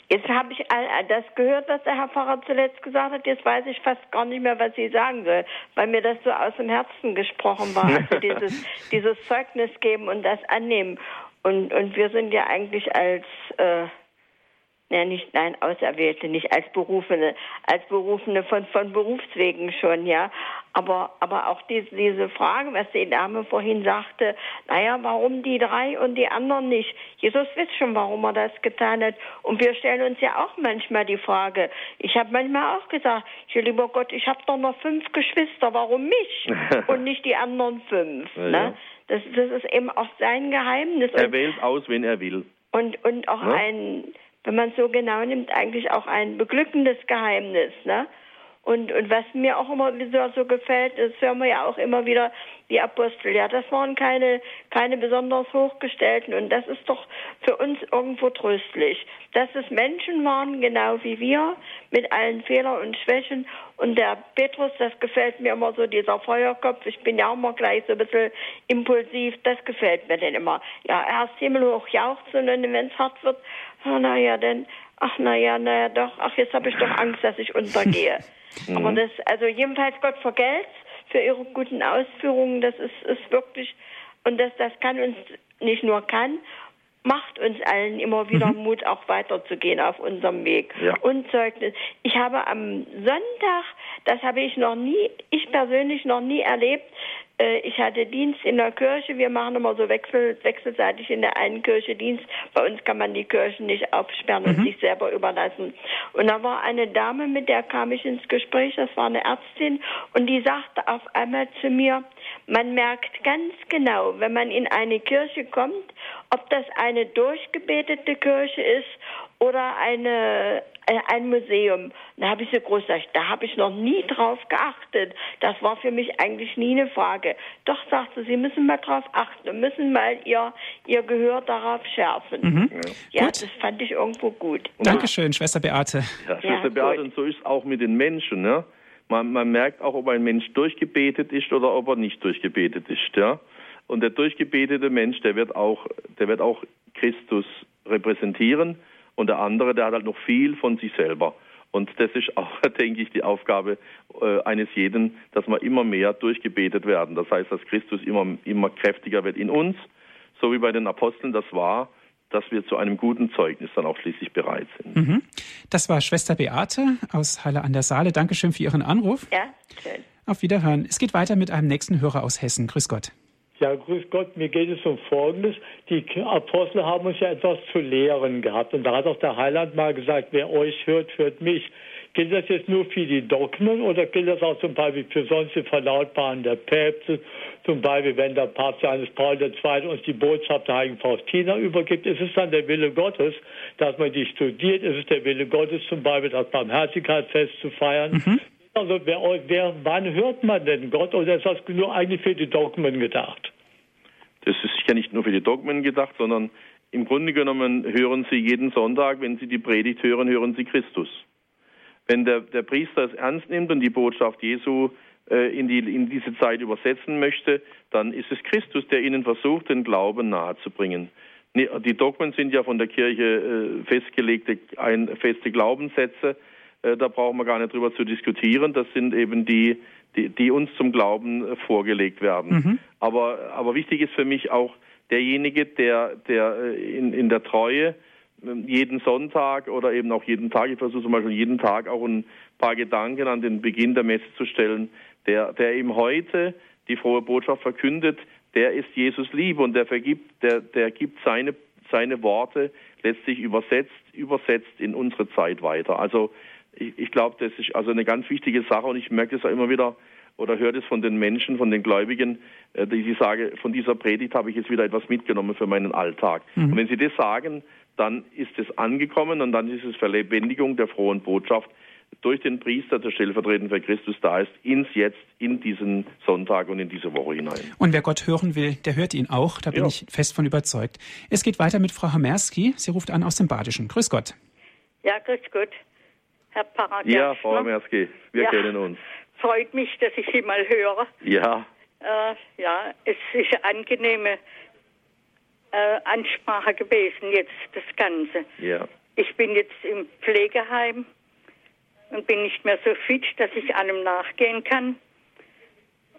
Jetzt habe ich all das gehört, was der Herr Pfarrer zuletzt gesagt hat. Jetzt weiß ich fast gar nicht mehr, was ich sagen soll, weil mir das so aus dem Herzen gesprochen war. Also dieses, dieses Zeugnis geben und das annehmen. Und, und wir sind ja eigentlich als, äh, ja nicht, nein, Auserwählte, nicht als Berufene, als Berufene von, von Berufswegen schon, ja. Aber, aber auch diese, diese Frage, was die Dame vorhin sagte, naja, warum die drei und die anderen nicht? Jesus weiß schon, warum er das getan hat. Und wir stellen uns ja auch manchmal die Frage. Ich habe manchmal auch gesagt, ja, lieber Gott, ich habe doch noch fünf Geschwister, warum mich und nicht die anderen fünf? Ja, ne? Das, das ist eben auch sein Geheimnis. Er und, wählt aus, wenn er will. Und, und auch ne? ein, wenn man so genau nimmt, eigentlich auch ein beglückendes Geheimnis. Ne? Und, und was mir auch immer wieder so gefällt, das hören wir ja auch immer wieder, die Apostel, ja, das waren keine, keine besonders hochgestellten. Und das ist doch für uns irgendwo tröstlich, dass es Menschen waren, genau wie wir, mit allen Fehlern und Schwächen. Und der Petrus, das gefällt mir immer so, dieser Feuerkopf, ich bin ja mal gleich so ein bisschen impulsiv, das gefällt mir denn immer. Ja, erst himmelhoch jauchzen und wenn es hart wird, naja, dann, ach naja, naja, doch, ach jetzt habe ich doch Angst, dass ich untergehe. Mhm. Aber das, also jedenfalls Gott vergelt's für ihre guten Ausführungen. Das ist, ist wirklich, und das, das kann uns nicht nur kann, macht uns allen immer wieder mhm. Mut, auch weiterzugehen auf unserem Weg. Ja. Und Zeugnis. Ich habe am Sonntag, das habe ich noch nie, ich persönlich noch nie erlebt, äh, ich hatte Dienst in der Kirche. Wir machen immer so wechsel, wechselseitig in der einen Kirche Dienst. Bei uns kann man die Kirchen nicht aufsperren und mhm. sich selber überlassen. Und da war eine Dame, mit der kam ich ins Gespräch. Das war eine Ärztin. Und die sagte auf einmal zu mir, man merkt ganz genau, wenn man in eine Kirche kommt, ob das eine durchgebetete Kirche ist oder eine, äh, ein Museum. Da habe ich so groß gesagt, da habe ich noch nie drauf geachtet. Das war für mich eigentlich nie eine Frage. Doch, sagte sie, müssen mal drauf achten und müssen mal ihr, ihr Gehör darauf schärfen. Mhm. Ja, gut. das fand ich irgendwo gut. Dankeschön, Schwester Beate. Ja, Schwester ja, Beate, und so ist es auch mit den Menschen. Ja? Man, man merkt auch, ob ein Mensch durchgebetet ist oder ob er nicht durchgebetet ist. Ja? Und der durchgebetete Mensch, der wird auch, der wird auch Christus repräsentieren und der andere, der hat halt noch viel von sich selber. Und das ist auch, denke ich, die Aufgabe äh, eines jeden, dass wir immer mehr durchgebetet werden. Das heißt, dass Christus immer, immer kräftiger wird in uns, so wie bei den Aposteln das war, dass wir zu einem guten Zeugnis dann auch schließlich bereit sind. Mhm. Das war Schwester Beate aus Halle an der Saale. Dankeschön für Ihren Anruf. Ja, schön. Auf Wiederhören. Es geht weiter mit einem nächsten Hörer aus Hessen. Grüß Gott. Ja, grüß Gott, mir geht es um Folgendes. Die Apostel haben uns ja etwas zu lehren gehabt. Und da hat auch der Heiland mal gesagt, wer euch hört, hört mich. Gilt das jetzt nur für die Dogmen oder gilt das auch zum Beispiel für sonstige Verlautbaren der Päpste? Zum Beispiel, wenn der Papst Johannes Paul II. uns die Botschaft der heiligen Faustina übergibt, ist es dann der Wille Gottes, dass man die studiert? Ist es der Wille Gottes, zum Beispiel das Barmherzigkeitsfest zu feiern? Mhm. Also wer, wer, wann hört man denn Gott oder ist das nur eigentlich für die Dogmen gedacht? Das ist sicher nicht nur für die Dogmen gedacht, sondern im Grunde genommen hören Sie jeden Sonntag, wenn Sie die Predigt hören, hören Sie Christus. Wenn der, der Priester es ernst nimmt und die Botschaft Jesu äh, in, die, in diese Zeit übersetzen möchte, dann ist es Christus, der Ihnen versucht, den Glauben nahezubringen. Die Dogmen sind ja von der Kirche äh, festgelegte, ein, feste Glaubenssätze äh, da brauchen wir gar nicht drüber zu diskutieren. Das sind eben die, die, die uns zum Glauben äh, vorgelegt werden. Mhm. Aber, aber wichtig ist für mich auch derjenige, der, der äh, in, in der Treue jeden Sonntag oder eben auch jeden Tag, ich versuche zum Beispiel jeden Tag auch ein paar Gedanken an den Beginn der Messe zu stellen, der, der eben heute die frohe Botschaft verkündet, der ist Jesus lieb und der vergibt, der, der gibt seine, seine Worte letztlich übersetzt, übersetzt in unsere Zeit weiter. Also ich, ich glaube, das ist also eine ganz wichtige Sache und ich merke das auch immer wieder oder höre das von den Menschen, von den Gläubigen, äh, die sagen, von dieser Predigt habe ich jetzt wieder etwas mitgenommen für meinen Alltag. Mhm. Und wenn sie das sagen, dann ist es angekommen und dann ist es Verlebendigung der frohen Botschaft durch den Priester, der stellvertretend für Christus da ist, ins Jetzt, in diesen Sonntag und in diese Woche hinein. Und wer Gott hören will, der hört ihn auch, da bin ja. ich fest von überzeugt. Es geht weiter mit Frau Hamerski. Sie ruft an aus dem Badischen. Grüß Gott. Ja, grüß Gott. Herr Pfarrer Ja, Frau Merski, wir ja, kennen uns. Freut mich, dass ich Sie mal höre. Ja. Äh, ja, es ist eine angenehme äh, Ansprache gewesen, jetzt das Ganze. Ja. Ich bin jetzt im Pflegeheim und bin nicht mehr so fit, dass ich allem nachgehen kann.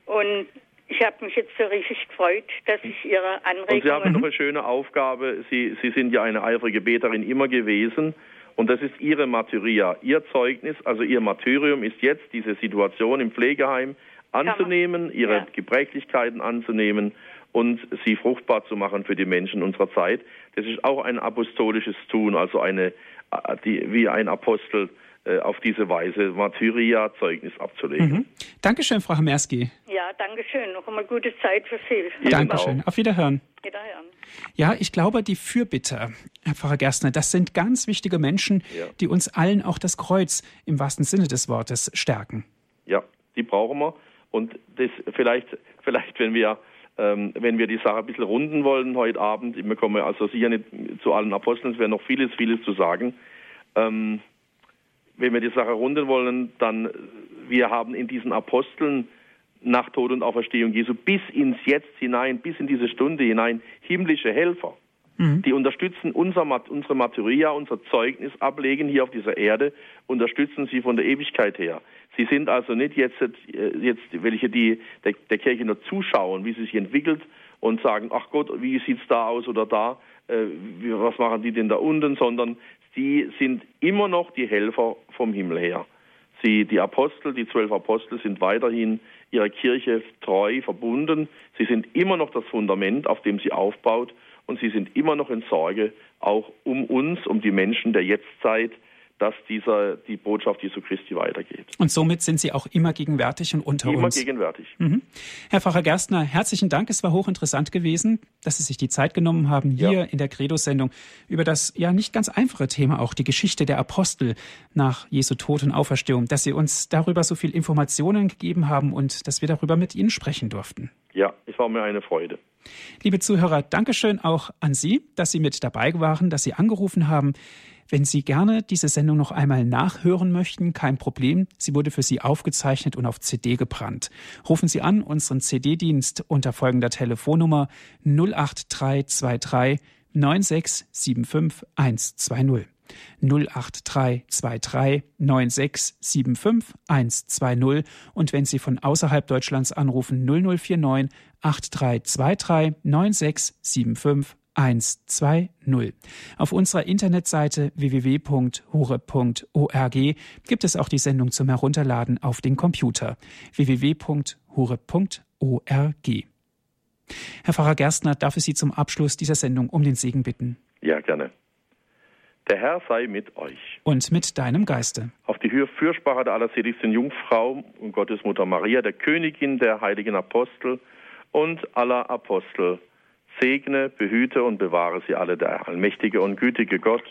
Und ich habe mich jetzt so richtig gefreut, dass ich Ihre Anregungen... Und Sie haben noch eine schöne Aufgabe. Sie, Sie sind ja eine eifrige Beterin immer gewesen. Und das ist Ihre Martyria, Ihr Zeugnis, also Ihr Martyrium ist jetzt diese Situation im Pflegeheim anzunehmen, Ihre ja. Gebrechlichkeiten anzunehmen und sie fruchtbar zu machen für die Menschen unserer Zeit. Das ist auch ein apostolisches Tun, also eine, äh, die, wie ein Apostel äh, auf diese Weise Martyria-Zeugnis abzulegen. Mhm. Dankeschön, Frau Hamerski. Ja, Dankeschön. Noch einmal gute Zeit für Sie. Dankeschön. Auf Wiederhören. Wiederhören. Ja, ich glaube, die Fürbitter, Herr Pfarrer Gerstner, das sind ganz wichtige Menschen, ja. die uns allen auch das Kreuz im wahrsten Sinne des Wortes stärken. Ja, die brauchen wir. Und das vielleicht, vielleicht wenn wir ähm, wenn wir die Sache ein bisschen runden wollen heute Abend, wir kommen also sicher nicht zu allen Aposteln, es wäre noch vieles, vieles zu sagen. Ähm, wenn wir die Sache runden wollen, dann wir haben in diesen Aposteln nach Tod und Auferstehung Jesu bis ins Jetzt hinein, bis in diese Stunde hinein himmlische Helfer. Mhm. Die unterstützen unser, unsere Materia, unser Zeugnis ablegen hier auf dieser Erde, unterstützen sie von der Ewigkeit her. Sie sind also nicht jetzt, äh, jetzt welche, die der, der Kirche nur zuschauen, wie sie sich entwickelt und sagen, ach Gott, wie sieht's da aus oder da, äh, was machen die denn da unten, sondern sie sind immer noch die Helfer vom Himmel her. Sie, die Apostel, die zwölf Apostel sind weiterhin ihrer Kirche treu verbunden. Sie sind immer noch das Fundament, auf dem sie aufbaut und sie sind immer noch in Sorge auch um uns, um die Menschen der Jetztzeit, dass dieser, die Botschaft Jesu Christi weitergeht. Und somit sind Sie auch immer gegenwärtig und unter immer uns. Immer gegenwärtig. Mhm. Herr Pfarrer Gerstner, herzlichen Dank. Es war hochinteressant gewesen, dass Sie sich die Zeit genommen haben, hier ja. in der Credo-Sendung über das ja nicht ganz einfache Thema, auch die Geschichte der Apostel nach Jesu Tod und Auferstehung, dass Sie uns darüber so viel Informationen gegeben haben und dass wir darüber mit Ihnen sprechen durften. Ja, es war mir eine Freude. Liebe Zuhörer, Dankeschön auch an Sie, dass Sie mit dabei waren, dass Sie angerufen haben. Wenn Sie gerne diese Sendung noch einmal nachhören möchten, kein Problem. Sie wurde für Sie aufgezeichnet und auf CD gebrannt. Rufen Sie an unseren CD-Dienst unter folgender Telefonnummer 08323 9675 120. 08323 9675 120 und wenn Sie von außerhalb Deutschlands anrufen 0049 8323 9675 120. Auf unserer Internetseite www.hure.org gibt es auch die Sendung zum Herunterladen auf den Computer www.hure.org. Herr Pfarrer Gerstner, darf ich Sie zum Abschluss dieser Sendung um den Segen bitten? Ja, gerne. Der Herr sei mit euch. Und mit deinem Geiste. Auf die Fürsprache der allerseligsten Jungfrau und Gottesmutter Maria, der Königin der heiligen Apostel und aller Apostel, segne, behüte und bewahre sie alle der allmächtige und gütige Gott,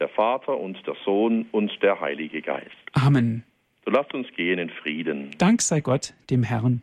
der Vater und der Sohn und der Heilige Geist. Amen. So lasst uns gehen in Frieden. Dank sei Gott, dem Herrn.